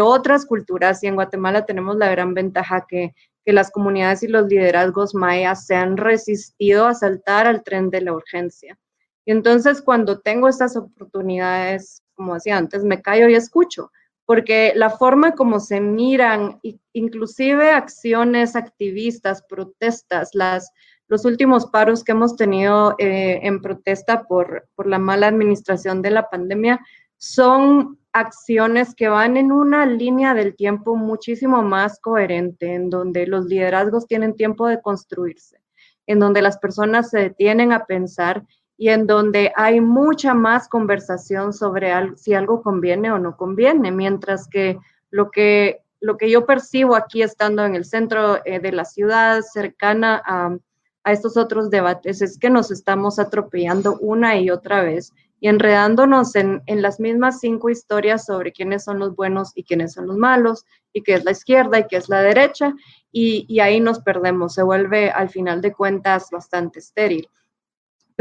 otras culturas y en Guatemala tenemos la gran ventaja que, las comunidades y los liderazgos mayas se han resistido a saltar al tren de la urgencia. Y entonces cuando tengo estas oportunidades, como decía antes, me callo y escucho, porque la forma como se miran, inclusive acciones activistas, protestas, las los últimos paros que hemos tenido eh, en protesta por, por la mala administración de la pandemia son acciones que van en una línea del tiempo muchísimo más coherente, en donde los liderazgos tienen tiempo de construirse, en donde las personas se detienen a pensar y en donde hay mucha más conversación sobre si algo conviene o no conviene, mientras que lo que, lo que yo percibo aquí estando en el centro eh, de la ciudad, cercana a a estos otros debates es que nos estamos atropellando una y otra vez y enredándonos en, las mismas cinco historias sobre quiénes son los buenos y quiénes son los malos, y qué es la izquierda y qué es la derecha, y, ahí nos perdemos, se vuelve al final de cuentas bastante estéril.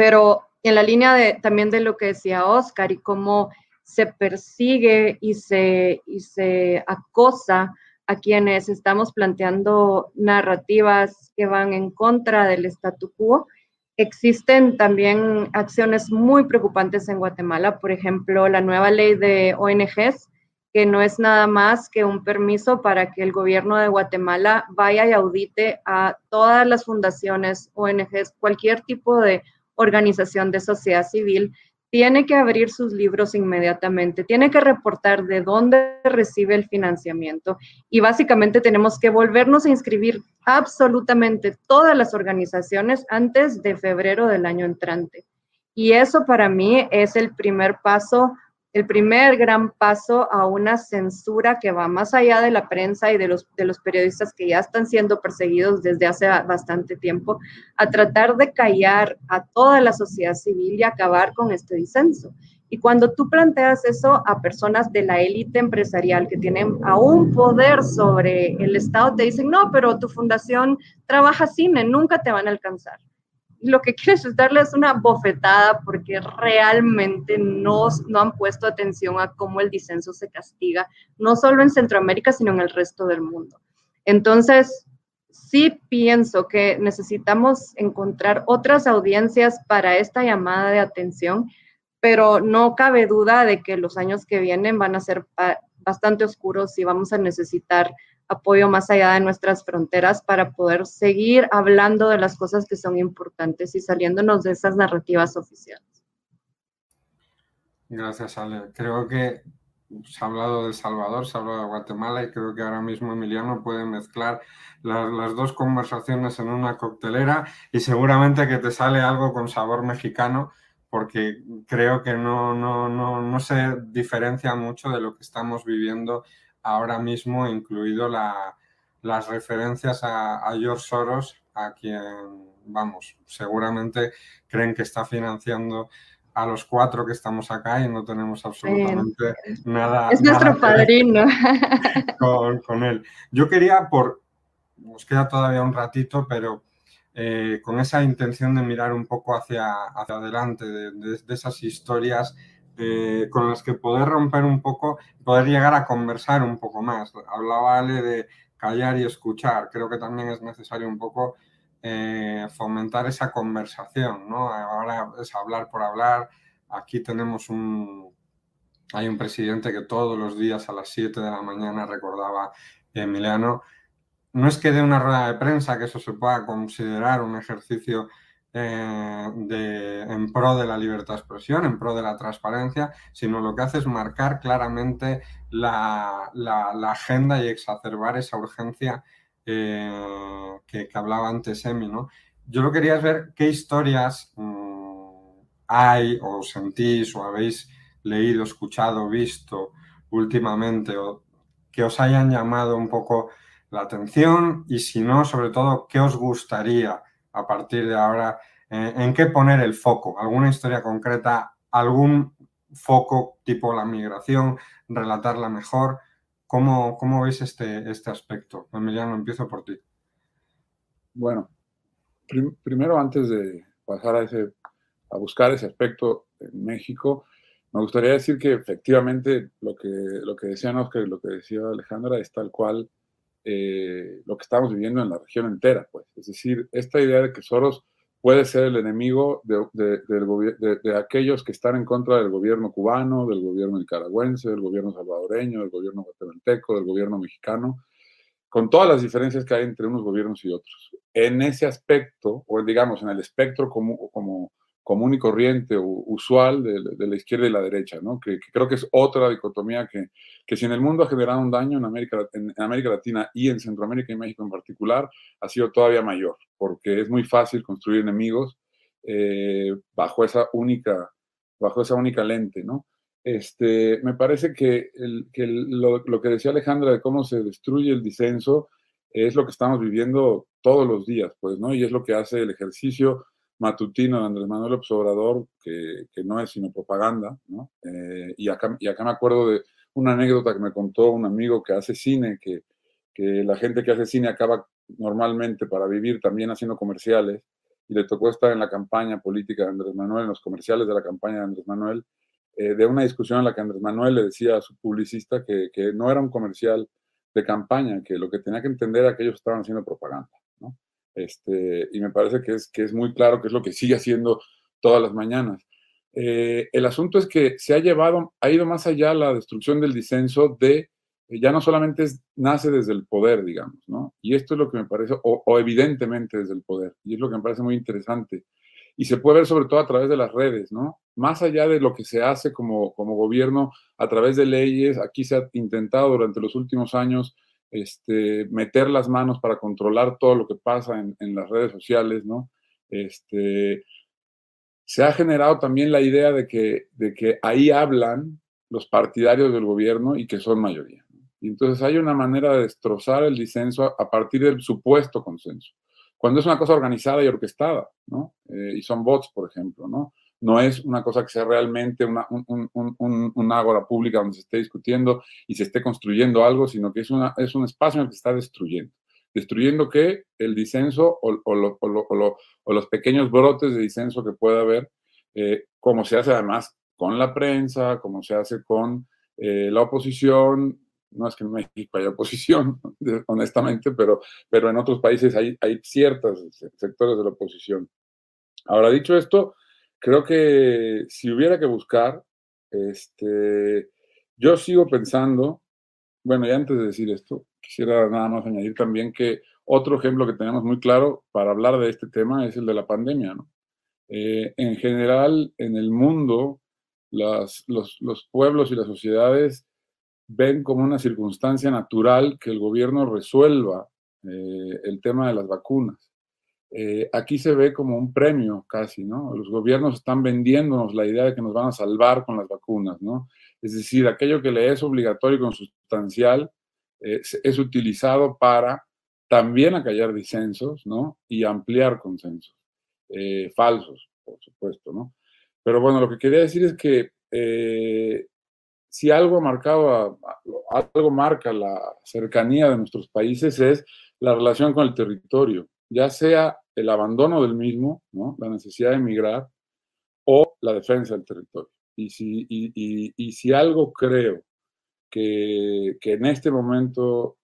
Pero en la línea de, también de lo que decía Oscar y cómo se persigue y se, y se acosa a quienes estamos planteando narrativas que van en contra del statu quo. Existen también acciones muy preocupantes en Guatemala, por ejemplo, la nueva ley de ONGs, que no es nada más que un permiso para que el gobierno de Guatemala vaya y audite a todas las fundaciones, ONGs, cualquier tipo de organización de sociedad civil tiene que abrir sus libros inmediatamente, tiene que reportar de dónde recibe el financiamiento y básicamente tenemos que volvernos a inscribir absolutamente todas las organizaciones antes de febrero del año entrante. Y eso para mí es el primer paso el primer gran paso a una censura que va más allá de la prensa y de los, de los periodistas que ya están siendo perseguidos desde hace bastante tiempo, a tratar de callar a toda la sociedad civil y acabar con este disenso. Y cuando tú planteas eso a personas de la élite empresarial que tienen aún poder sobre el Estado, te dicen, no, pero tu fundación trabaja cine, nunca te van a alcanzar lo que quieres es darles una bofetada porque realmente no, no han puesto atención a cómo el disenso se castiga, no solo en Centroamérica, sino en el resto del mundo. Entonces, sí pienso que necesitamos encontrar otras audiencias para esta llamada de atención, pero no cabe duda de que los años que vienen van a ser bastante oscuros y vamos a necesitar apoyo más allá de nuestras fronteras para poder seguir hablando de las cosas que son importantes y saliéndonos de esas narrativas oficiales. Gracias, Ale. Creo que se ha hablado de Salvador, se ha hablado de Guatemala y creo que ahora mismo Emiliano puede mezclar las, las, dos conversaciones en una coctelera y seguramente que te sale algo con sabor mexicano porque creo que no, no, no, no se diferencia mucho de lo que estamos viviendo ahora mismo, incluido las referencias a, George Soros, a quien, vamos, seguramente creen que está financiando a los cuatro que estamos acá y no tenemos absolutamente nada. Es nuestro padrino. Con, él. Yo quería, por, nos queda todavía un ratito, pero eh, con esa intención de mirar un poco hacia, hacia adelante, de esas historias eh, con las que poder romper un poco, poder llegar a conversar un poco más. Hablaba Ale de callar y escuchar. Creo que también es necesario un poco eh, fomentar esa conversación, ¿no? Ahora es hablar por hablar. Aquí tenemos un, hay un presidente que todos los días a las 7 de la mañana recordaba Emiliano. No es que dé una rueda de prensa, que eso se pueda considerar un ejercicio eh, en pro de la libertad de expresión, en pro de la transparencia, sino lo que hace es marcar claramente la, agenda y exacerbar esa urgencia eh, que, hablaba antes Emi. ¿no? Yo lo quería ver qué historias mm, hay o sentís o habéis leído, escuchado, visto últimamente que os hayan llamado un poco la atención y si no, sobre todo, qué os gustaría a partir de ahora, eh, en qué poner el foco, alguna historia concreta, algún foco tipo la migración, relatarla mejor. ¿Cómo, cómo veis este, este aspecto? Emiliano, empiezo por ti. Bueno, primero antes de pasar a, ese, a buscar ese aspecto en México, me gustaría decir que efectivamente lo que, lo que decían Oscar y lo que decía Alejandra es tal cual eh, lo que estamos viviendo en la región entera. Pues. Es decir, esta idea de que Soros puede ser el enemigo de, de, de, aquellos que están en contra del gobierno cubano, del gobierno nicaragüense, del gobierno salvadoreño, del gobierno guatemalteco, del gobierno mexicano, con todas las diferencias que hay entre unos gobiernos y otros. En ese aspecto, o digamos en el espectro como, como común y corriente o usual de, la izquierda y la derecha, ¿no? que, creo que es otra dicotomía que, que, si en el mundo ha generado un daño en América, en, América Latina y en Centroamérica y México en particular, ha sido todavía mayor, porque es muy fácil construir enemigos eh, bajo, esa única, bajo esa única lente. ¿no? Este, me parece que, que lo, lo que decía Alejandra de cómo se destruye el disenso es lo que estamos viviendo todos los días, pues, ¿no? Y es lo que hace el ejercicio matutino de Andrés Manuel López que, que no es sino propaganda, ¿no? Eh, y, acá, y acá me acuerdo de una anécdota que me contó un amigo que hace cine, que, que la gente que hace cine acaba normalmente para vivir también haciendo comerciales, y le tocó estar en la campaña política de Andrés Manuel, en los comerciales de la campaña de Andrés Manuel, eh, de una discusión en la que Andrés Manuel le decía a su publicista que, que no era un comercial de campaña, que lo que tenía que entender era que ellos estaban haciendo propaganda. Este, y me parece que es, que es muy claro que es lo que sigue haciendo todas las mañanas. Eh, el asunto es que se ha llevado, ha ido más allá la destrucción del disenso de, eh, ya no solamente nace desde el poder, digamos, ¿no? Y esto es lo que me parece, o, evidentemente desde el poder, y es lo que me parece muy interesante. Y se puede ver sobre todo a través de las redes, ¿no? Más allá de lo que se hace como, como gobierno a través de leyes, aquí se ha intentado durante los últimos años este, meter las manos para controlar todo lo que pasa en, las redes sociales, ¿no? Este, se ha generado también la idea de que, de que ahí hablan los partidarios del gobierno y que son mayoría. Y entonces hay una manera de destrozar el disenso a, partir del supuesto consenso. Cuando es una cosa organizada y orquestada, ¿no? Eh, y son bots, por ejemplo, ¿no? No es una cosa que sea realmente una, un, ágora pública donde se esté discutiendo y se esté construyendo algo, sino que es, una, es un espacio en el que se está destruyendo. ¿Destruyendo qué? El disenso o, los pequeños brotes de disenso que pueda haber, eh, como se hace además con la prensa, como se hace con eh, la oposición. No es que en México haya oposición, honestamente, pero, pero en otros países hay, hay ciertos sectores de la oposición. Ahora, dicho esto, creo que si hubiera que buscar, este, yo sigo pensando, bueno, y antes de decir esto, quisiera nada más añadir también que otro ejemplo que tenemos muy claro para hablar de este tema es el de la pandemia. ¿no? Eh, en general, en el mundo, los, los, pueblos y las sociedades ven como una circunstancia natural que el gobierno resuelva eh, el tema de las vacunas. Eh, aquí se ve como un premio casi, ¿no? Los gobiernos están vendiéndonos la idea de que nos van a salvar con las vacunas, ¿no? Es decir, aquello que le es obligatorio y consustancial eh, es, utilizado para también acallar disensos, ¿no? Y ampliar consensos, eh, falsos, por supuesto, ¿no? Pero bueno, lo que quería decir es que si algo ha marcado, algo marca la cercanía de nuestros países es la relación con el territorio ya sea el abandono del mismo, la necesidad de emigrar, o la defensa del territorio. Y si, y, si algo creo que, que, en este momento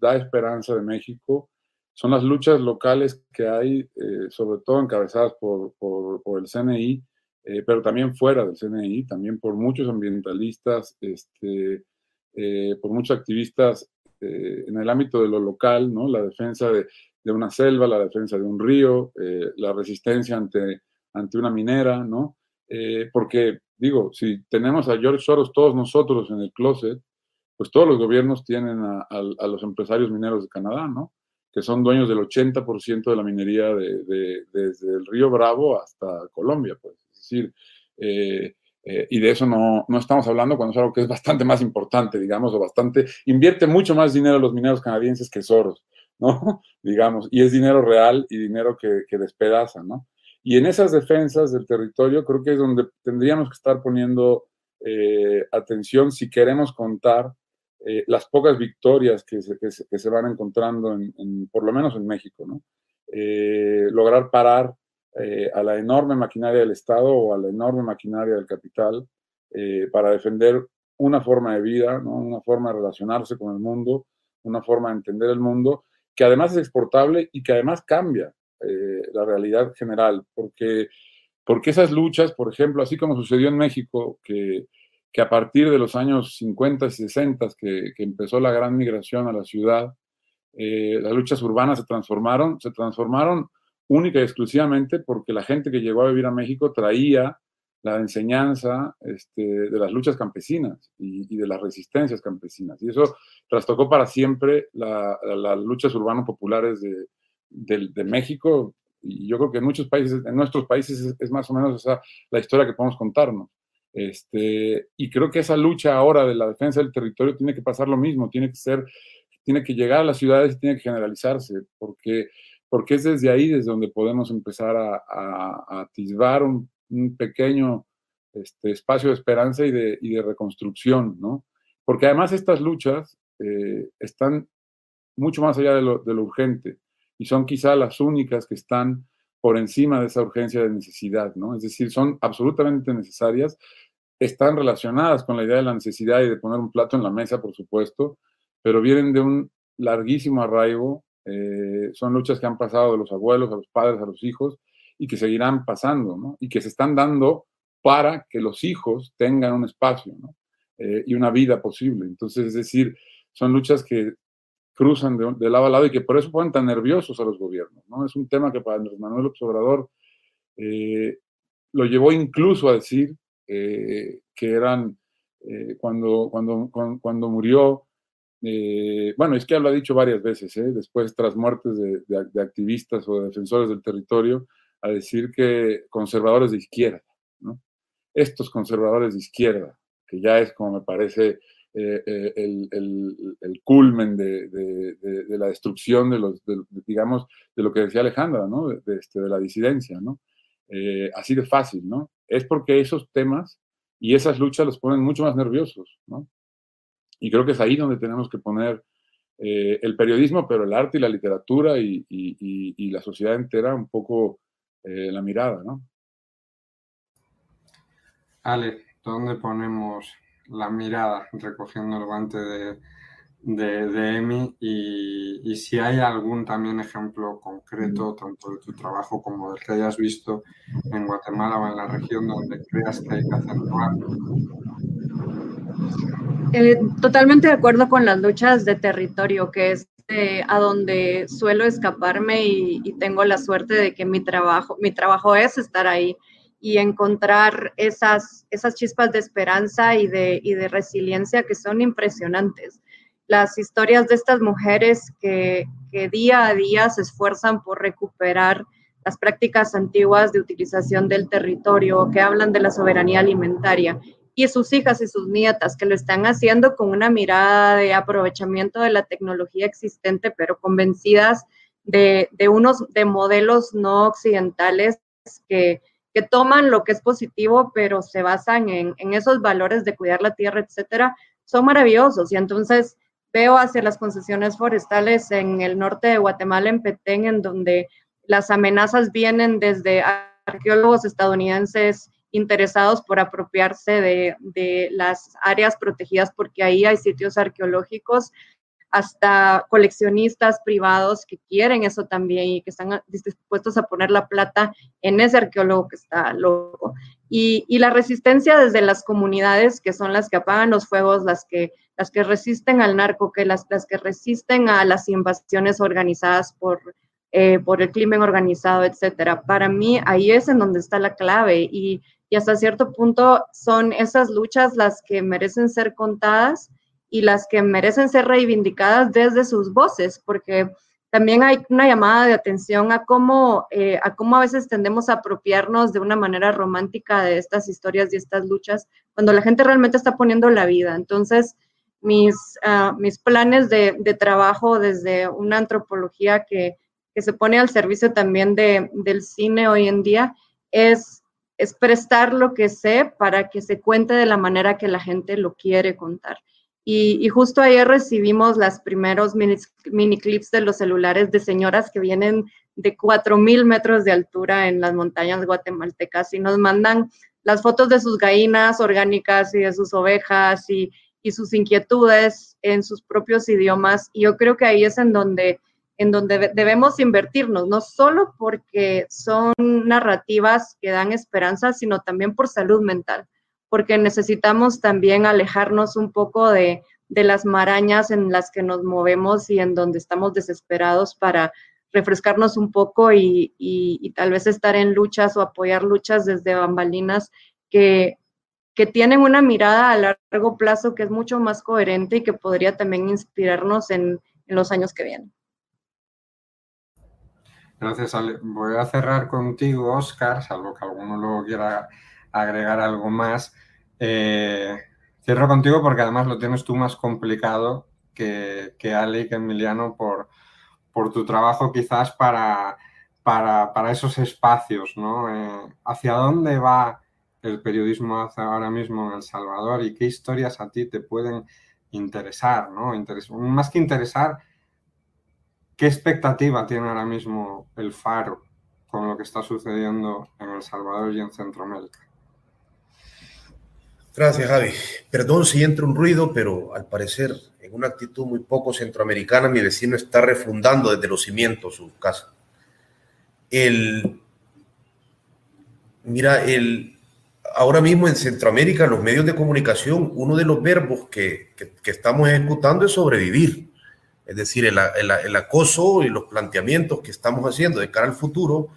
da esperanza de México, son las luchas locales que hay, eh, sobre todo encabezadas por, por, el CNI, eh, pero también fuera del CNI, también por muchos ambientalistas, este, eh, por muchos activistas en el ámbito de lo local, ¿no? La defensa de, de una selva, la defensa de un río, la resistencia ante, ante una minera, ¿no? porque, digo, si tenemos a George Soros todos nosotros en el closet, pues todos los gobiernos tienen a, los empresarios mineros de Canadá, ¿no? que son dueños del 80% de la minería de, desde el río Bravo hasta Colombia, pues. Es decir, eh, eh, y de eso no, no, estamos hablando cuando es algo que es bastante más importante, digamos, o bastante, invierte mucho más dinero los mineros canadienses que Soros, ¿no? digamos, y es dinero real y dinero que, despedaza, ¿no? Y en esas defensas del territorio creo que es donde tendríamos que estar poniendo eh, atención si queremos contar eh, las pocas victorias que se, van encontrando, en, por lo menos en México. Eh, lograr parar a la enorme maquinaria del Estado o a la enorme maquinaria del capital para defender una forma de vida, una forma de relacionarse con el mundo, una forma de entender el mundo, que además es exportable y que además cambia la realidad general, porque, porque esas luchas, por ejemplo, así como sucedió en México, que que a partir de los años 50 y 60, que, que empezó la gran migración a la ciudad, eh, las luchas urbanas se transformaron, se transformaron única y exclusivamente porque la gente que llegó a vivir a México traía la enseñanza este, de las luchas campesinas y, de las resistencias campesinas. Y eso trastocó para siempre las luchas urbanas populares de, México. Y yo creo que en muchos países, en nuestros países es, más o menos esa la historia que podemos contarnos. Este, y creo que esa lucha ahora de la defensa del territorio tiene que pasar lo mismo, tiene que ser, tiene que llegar a las ciudades y tiene que generalizarse, porque, porque es desde ahí desde donde podemos empezar a, atisbar un, pequeño este, espacio de esperanza y de, y de, reconstrucción, ¿no? Porque además estas luchas eh, están mucho más allá de lo, de lo urgente y son quizá las únicas que están por encima de esa urgencia de necesidad, ¿no? Es decir, son absolutamente necesarias, están relacionadas con la idea de la necesidad y de poner un plato en la mesa, por supuesto, pero vienen de un larguísimo arraigo, eh, son luchas que han pasado de los abuelos a los padres, a los hijos, y que seguirán pasando, ¿no? Y que se están dando para que los hijos tengan un espacio, ¿no? Eh, y una vida posible. Entonces, es decir, son luchas que cruzan de, lado a lado y que por eso ponen tan nerviosos a los gobiernos. ¿no? Es un tema que para Andrés Manuel Obrador eh, lo llevó incluso a decir eh, que eran, cuando, cuando, cuando, murió, bueno, es que lo ha dicho varias veces, después tras muertes de, de, activistas o de defensores del territorio, a decir que conservadores de izquierda, estos conservadores de izquierda, que ya es como me parece eh, eh, el, culmen de, la destrucción de los, digamos, de lo que decía Alejandra, este, de la disidencia. Eh, así de fácil. Es porque esos temas y esas luchas los ponen mucho más nerviosos, ¿no? Y creo que es ahí donde tenemos que poner el periodismo, pero el arte y la literatura y, y, y la sociedad entera un poco la mirada, ¿no? Ale, ¿dónde ponemos la mirada, recogiendo el guante de, de, Emi, y, si hay algún también ejemplo concreto, tanto de tu trabajo como del que hayas visto en Guatemala o en la región donde creas que hay que acentuar. Eh, totalmente de acuerdo con las luchas de territorio, que es eh, a donde suelo escaparme y, y, tengo la suerte de que mi trabajo, mi trabajo es estar ahí y encontrar esas, esas chispas de esperanza y de, y de resiliencia que son impresionantes. Las historias de estas mujeres que, que día a día se esfuerzan por recuperar las prácticas antiguas de utilización del territorio, que hablan de la soberanía alimentaria, y sus hijas y sus nietas, que lo están haciendo con una mirada de aprovechamiento de la tecnología existente, pero convencidas de, de unos de modelos no occidentales que, que toman lo que es positivo, pero se basan en, esos valores de cuidar la tierra, etcétera, son maravillosos. Y entonces veo hacia las concesiones forestales en el norte de Guatemala, en Petén, en donde las amenazas vienen desde arqueólogos estadounidenses interesados por apropiarse de, de, las áreas protegidas porque ahí hay sitios arqueológicos, hasta coleccionistas privados que quieren eso también y que están dispuestos a poner la plata en ese arqueólogo que está loco. Y, y, la resistencia desde las comunidades, que son las que apagan los fuegos, las que, las que resisten al narco, que las, las que resisten a las invasiones organizadas por, eh, por el crimen organizado, etcétera. Para mí, ahí es en donde está la clave y, y hasta cierto punto son esas luchas las que merecen ser contadas y las que merecen ser reivindicadas desde sus voces, porque también hay una llamada de atención a cómo, eh, a cómo a veces tendemos a apropiarnos de una manera romántica de estas historias y estas luchas, cuando la gente realmente está poniendo la vida. Entonces, mis, uh, mis planes de, de, trabajo desde una antropología que, que se pone al servicio también de, del cine hoy en día es, es prestar lo que sé para que se cuente de la manera que la gente lo quiere contar. Y, justo ayer recibimos las primeros mini, clips de los celulares de señoras que vienen de 4.000 metros de altura en las montañas guatemaltecas y nos mandan las fotos de sus gallinas orgánicas y de sus ovejas y sus inquietudes en sus propios idiomas. Y yo creo que ahí es en donde, en donde debemos invertirnos, no solo porque son narrativas que dan esperanza, sino también por salud mental porque necesitamos también alejarnos un poco de, las marañas en las que nos movemos y en donde estamos desesperados para refrescarnos un poco y, tal vez estar en luchas o apoyar luchas desde bambalinas que, que tienen una mirada a largo plazo que es mucho más coherente y que podría también inspirarnos en, en los años que vienen. Gracias, Ale. Voy a cerrar contigo, Oscar, salvo que alguno luego quiera agregar algo más. Eh, cierro contigo porque además lo tienes tú más complicado que, que Ale y que Emiliano por, por tu trabajo quizás para, para, para esos espacios, ¿no? Eh, ¿Hacia dónde va el periodismo ahora mismo en El Salvador y qué historias a ti te pueden interesar, ¿no? más que interesar, ¿qué expectativa tiene ahora mismo el Faro con lo que está sucediendo en El Salvador y en Centroamérica? Gracias, Javi. Perdón si entra un ruido, pero al parecer, en una actitud muy poco centroamericana, mi vecino está refundando desde los cimientos su casa. El, mira, el, ahora mismo en Centroamérica, los medios de comunicación, uno de los verbos que, que, estamos ejecutando es sobrevivir. Es decir, el, el, acoso y los planteamientos que estamos haciendo de cara al futuro,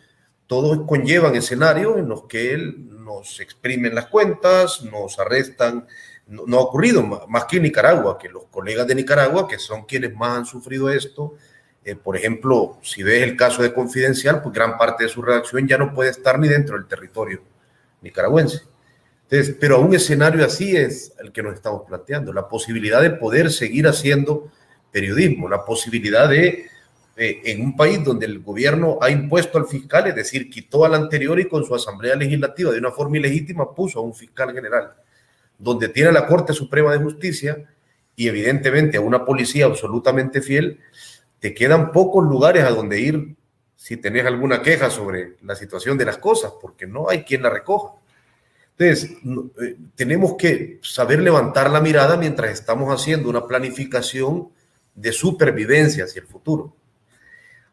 todos conllevan escenarios en los que él nos exprimen las cuentas, nos arrestan. No, ha ocurrido más que en Nicaragua, que los colegas de Nicaragua, que son quienes más han sufrido esto, eh, por ejemplo, si ves el caso de Confidencial, pues gran parte de su redacción ya no puede estar ni dentro del territorio nicaragüense. Entonces, pero a un escenario así es el que nos estamos planteando, la posibilidad de poder seguir haciendo periodismo, la posibilidad de eh, en un país donde el gobierno ha impuesto al fiscal, es decir, quitó al anterior y con su asamblea legislativa de una forma ilegítima puso a un fiscal general, donde tiene la Corte Suprema de Justicia y evidentemente a una policía absolutamente fiel, te quedan pocos lugares a donde ir si tenés alguna queja sobre la situación de las cosas, porque no hay quien la recoja. Entonces, eh, tenemos que saber levantar la mirada mientras estamos haciendo una planificación de supervivencia hacia el futuro.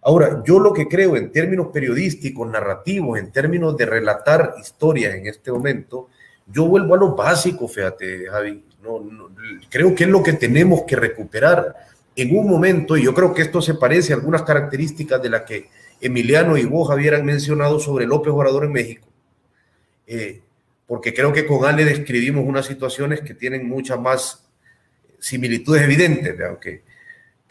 Ahora, yo lo que creo en términos periodísticos, narrativos, en términos de relatar historias en este momento, yo vuelvo a lo básico, fíjate, Javi. No, creo que es lo que tenemos que recuperar en un momento, y yo creo que esto se parece a algunas características de las que Emiliano y vos habían mencionado sobre López Obrador en México. Eh, porque creo que con Ale describimos unas situaciones que tienen muchas más similitudes evidentes, aunque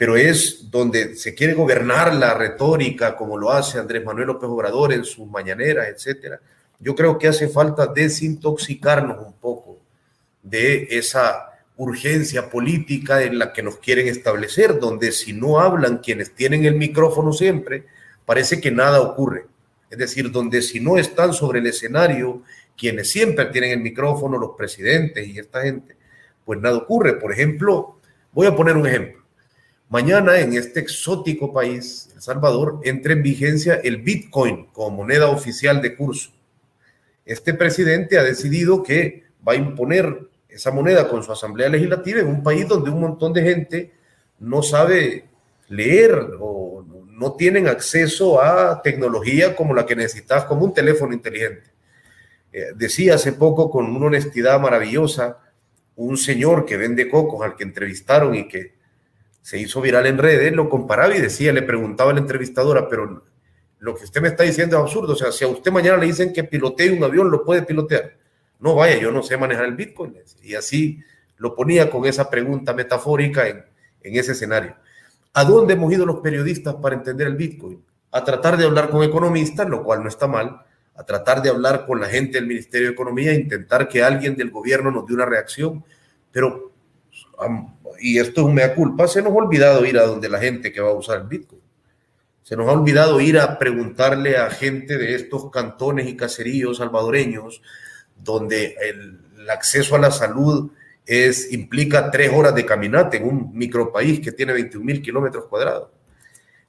pero es donde se quiere gobernar la retórica como lo hace Andrés Manuel López Obrador en sus mañaneras, etcétera. Yo creo que hace falta desintoxicarnos un poco de esa urgencia política en la que nos quieren establecer, donde si no hablan quienes tienen el micrófono siempre, parece que nada ocurre. Es decir, donde si no están sobre el escenario quienes siempre tienen el micrófono, los presidentes y esta gente, pues nada ocurre. Por ejemplo, voy a poner un ejemplo. Mañana en este exótico país, El Salvador, entra en vigencia el Bitcoin como moneda oficial de curso. Este presidente ha decidido que va a imponer esa moneda con su asamblea legislativa en un país donde un montón de gente no sabe leer o no tienen acceso a tecnología como la que necesitas, como un teléfono inteligente. Eh, decía hace poco con una honestidad maravillosa un señor que vende cocos al que entrevistaron y que se hizo viral en redes, lo comparaba y decía, le preguntaba a la entrevistadora, pero lo que usted me está diciendo es absurdo. O sea, si a usted mañana le dicen que pilotee un avión, lo puede pilotear. No, vaya, yo no sé manejar el Bitcoin. Y así lo ponía con esa pregunta metafórica en, en ese escenario. ¿A dónde hemos ido los periodistas para entender el Bitcoin? A tratar de hablar con economistas, lo cual no está mal, a tratar de hablar con la gente del Ministerio de Economía, intentar que alguien del gobierno nos dé una reacción, pero, y esto es un mea culpa, se nos ha olvidado ir a donde la gente que va a usar el Bitcoin. Se nos ha olvidado ir a preguntarle a gente de estos cantones y caseríos salvadoreños, donde el, acceso a la salud es, implica tres horas de caminata en un micropaís que tiene 21 mil kilómetros cuadrados.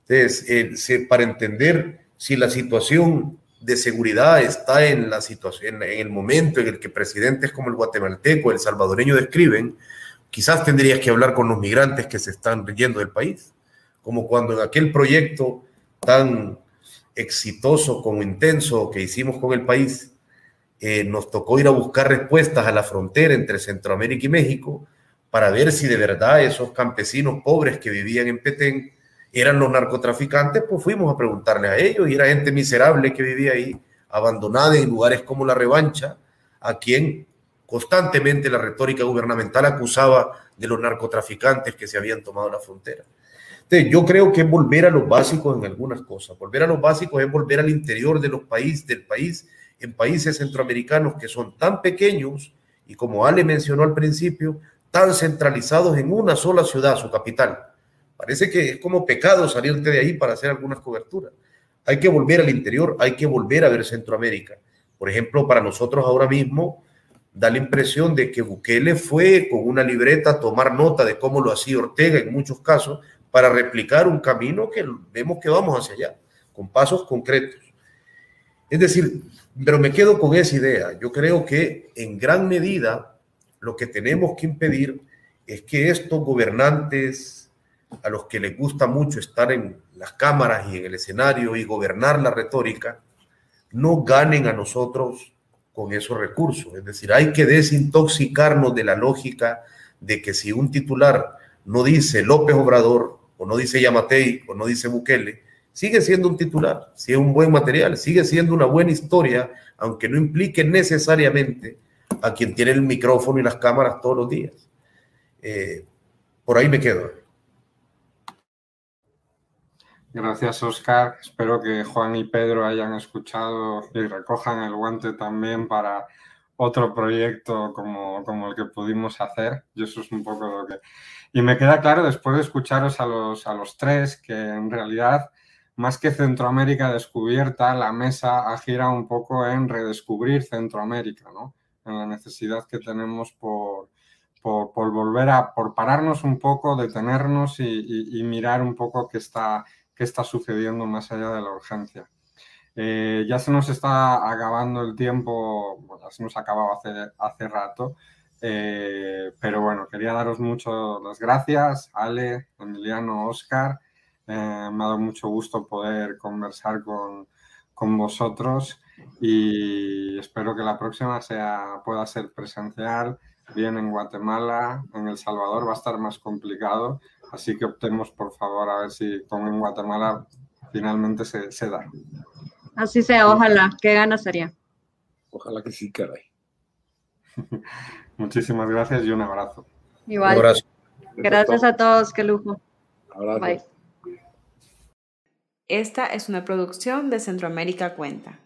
Entonces, eh, para entender si la situación de seguridad está en la situación, en el momento en el que presidentes como el guatemalteco, el salvadoreño describen, quizás tendrías que hablar con los migrantes que se están yendo del país, como cuando en aquel proyecto tan exitoso como intenso que hicimos con el país, eh, nos tocó ir a buscar respuestas a la frontera entre Centroamérica y México para ver si de verdad esos campesinos pobres que vivían en Petén eran los narcotraficantes, pues fuimos a preguntarle a ellos y era gente miserable que vivía ahí, abandonada en lugares como la revancha, a quien constantemente la retórica gubernamental acusaba de los narcotraficantes que se habían tomado la frontera. Entonces, yo creo que es volver a los básicos en algunas cosas. Volver a los básicos es volver al interior de los países, del país, en países centroamericanos que son tan pequeños y como Ale mencionó al principio, tan centralizados en una sola ciudad, su capital. Parece que es como pecado salirte de ahí para hacer algunas coberturas. Hay que volver al interior, hay que volver a ver Centroamérica. Por ejemplo, para nosotros ahora mismo da la impresión de que Bukele fue con una libreta a tomar nota de cómo lo hacía Ortega en muchos casos para replicar un camino que vemos que vamos hacia allá, con pasos concretos. Es decir, pero me quedo con esa idea. Yo creo que en gran medida lo que tenemos que impedir es que estos gobernantes a los que les gusta mucho estar en las cámaras y en el escenario y gobernar la retórica, no ganen a nosotros con esos recursos. Es decir, hay que desintoxicarnos de la lógica de que si un titular no dice López Obrador, o no dice Yamatei, o no dice Bukele, sigue siendo un titular, si es un buen material, sigue siendo una buena historia, aunque no implique necesariamente a quien tiene el micrófono y las cámaras todos los días. Eh, por ahí me quedo. Gracias, Oscar. Espero que Juan y Pedro hayan escuchado y recojan el guante también para otro proyecto como, como el que pudimos hacer. Yo eso es un poco lo que... Y me queda claro después de escucharos a los, a los tres que en realidad, más que Centroamérica descubierta, la mesa ha girado un poco en redescubrir Centroamérica, ¿no? En la necesidad que tenemos por, por, por volver a, por pararnos un poco, detenernos y, y mirar un poco qué está está sucediendo más allá de la urgencia. Eh, ya se nos está acabando el tiempo, ya se nos acababa hace, hace rato, eh, pero bueno, quería daros mucho las gracias, Ale, Emiliano, Oscar. Eh, me ha dado mucho gusto poder conversar con, con, vosotros y espero que la próxima sea, pueda ser presencial, bien en Guatemala, en El Salvador va a estar más complicado, Así que optemos, por favor, a ver si con en Guatemala finalmente se, se da. Así sea, ojalá. Qué ganas sería. Ojalá que sí, caray. Muchísimas gracias y un abrazo. Igual. Un abrazo. Gracias a todos, qué lujo. Abrazo. Bye. Esta es una producción de Centroamérica Cuenta.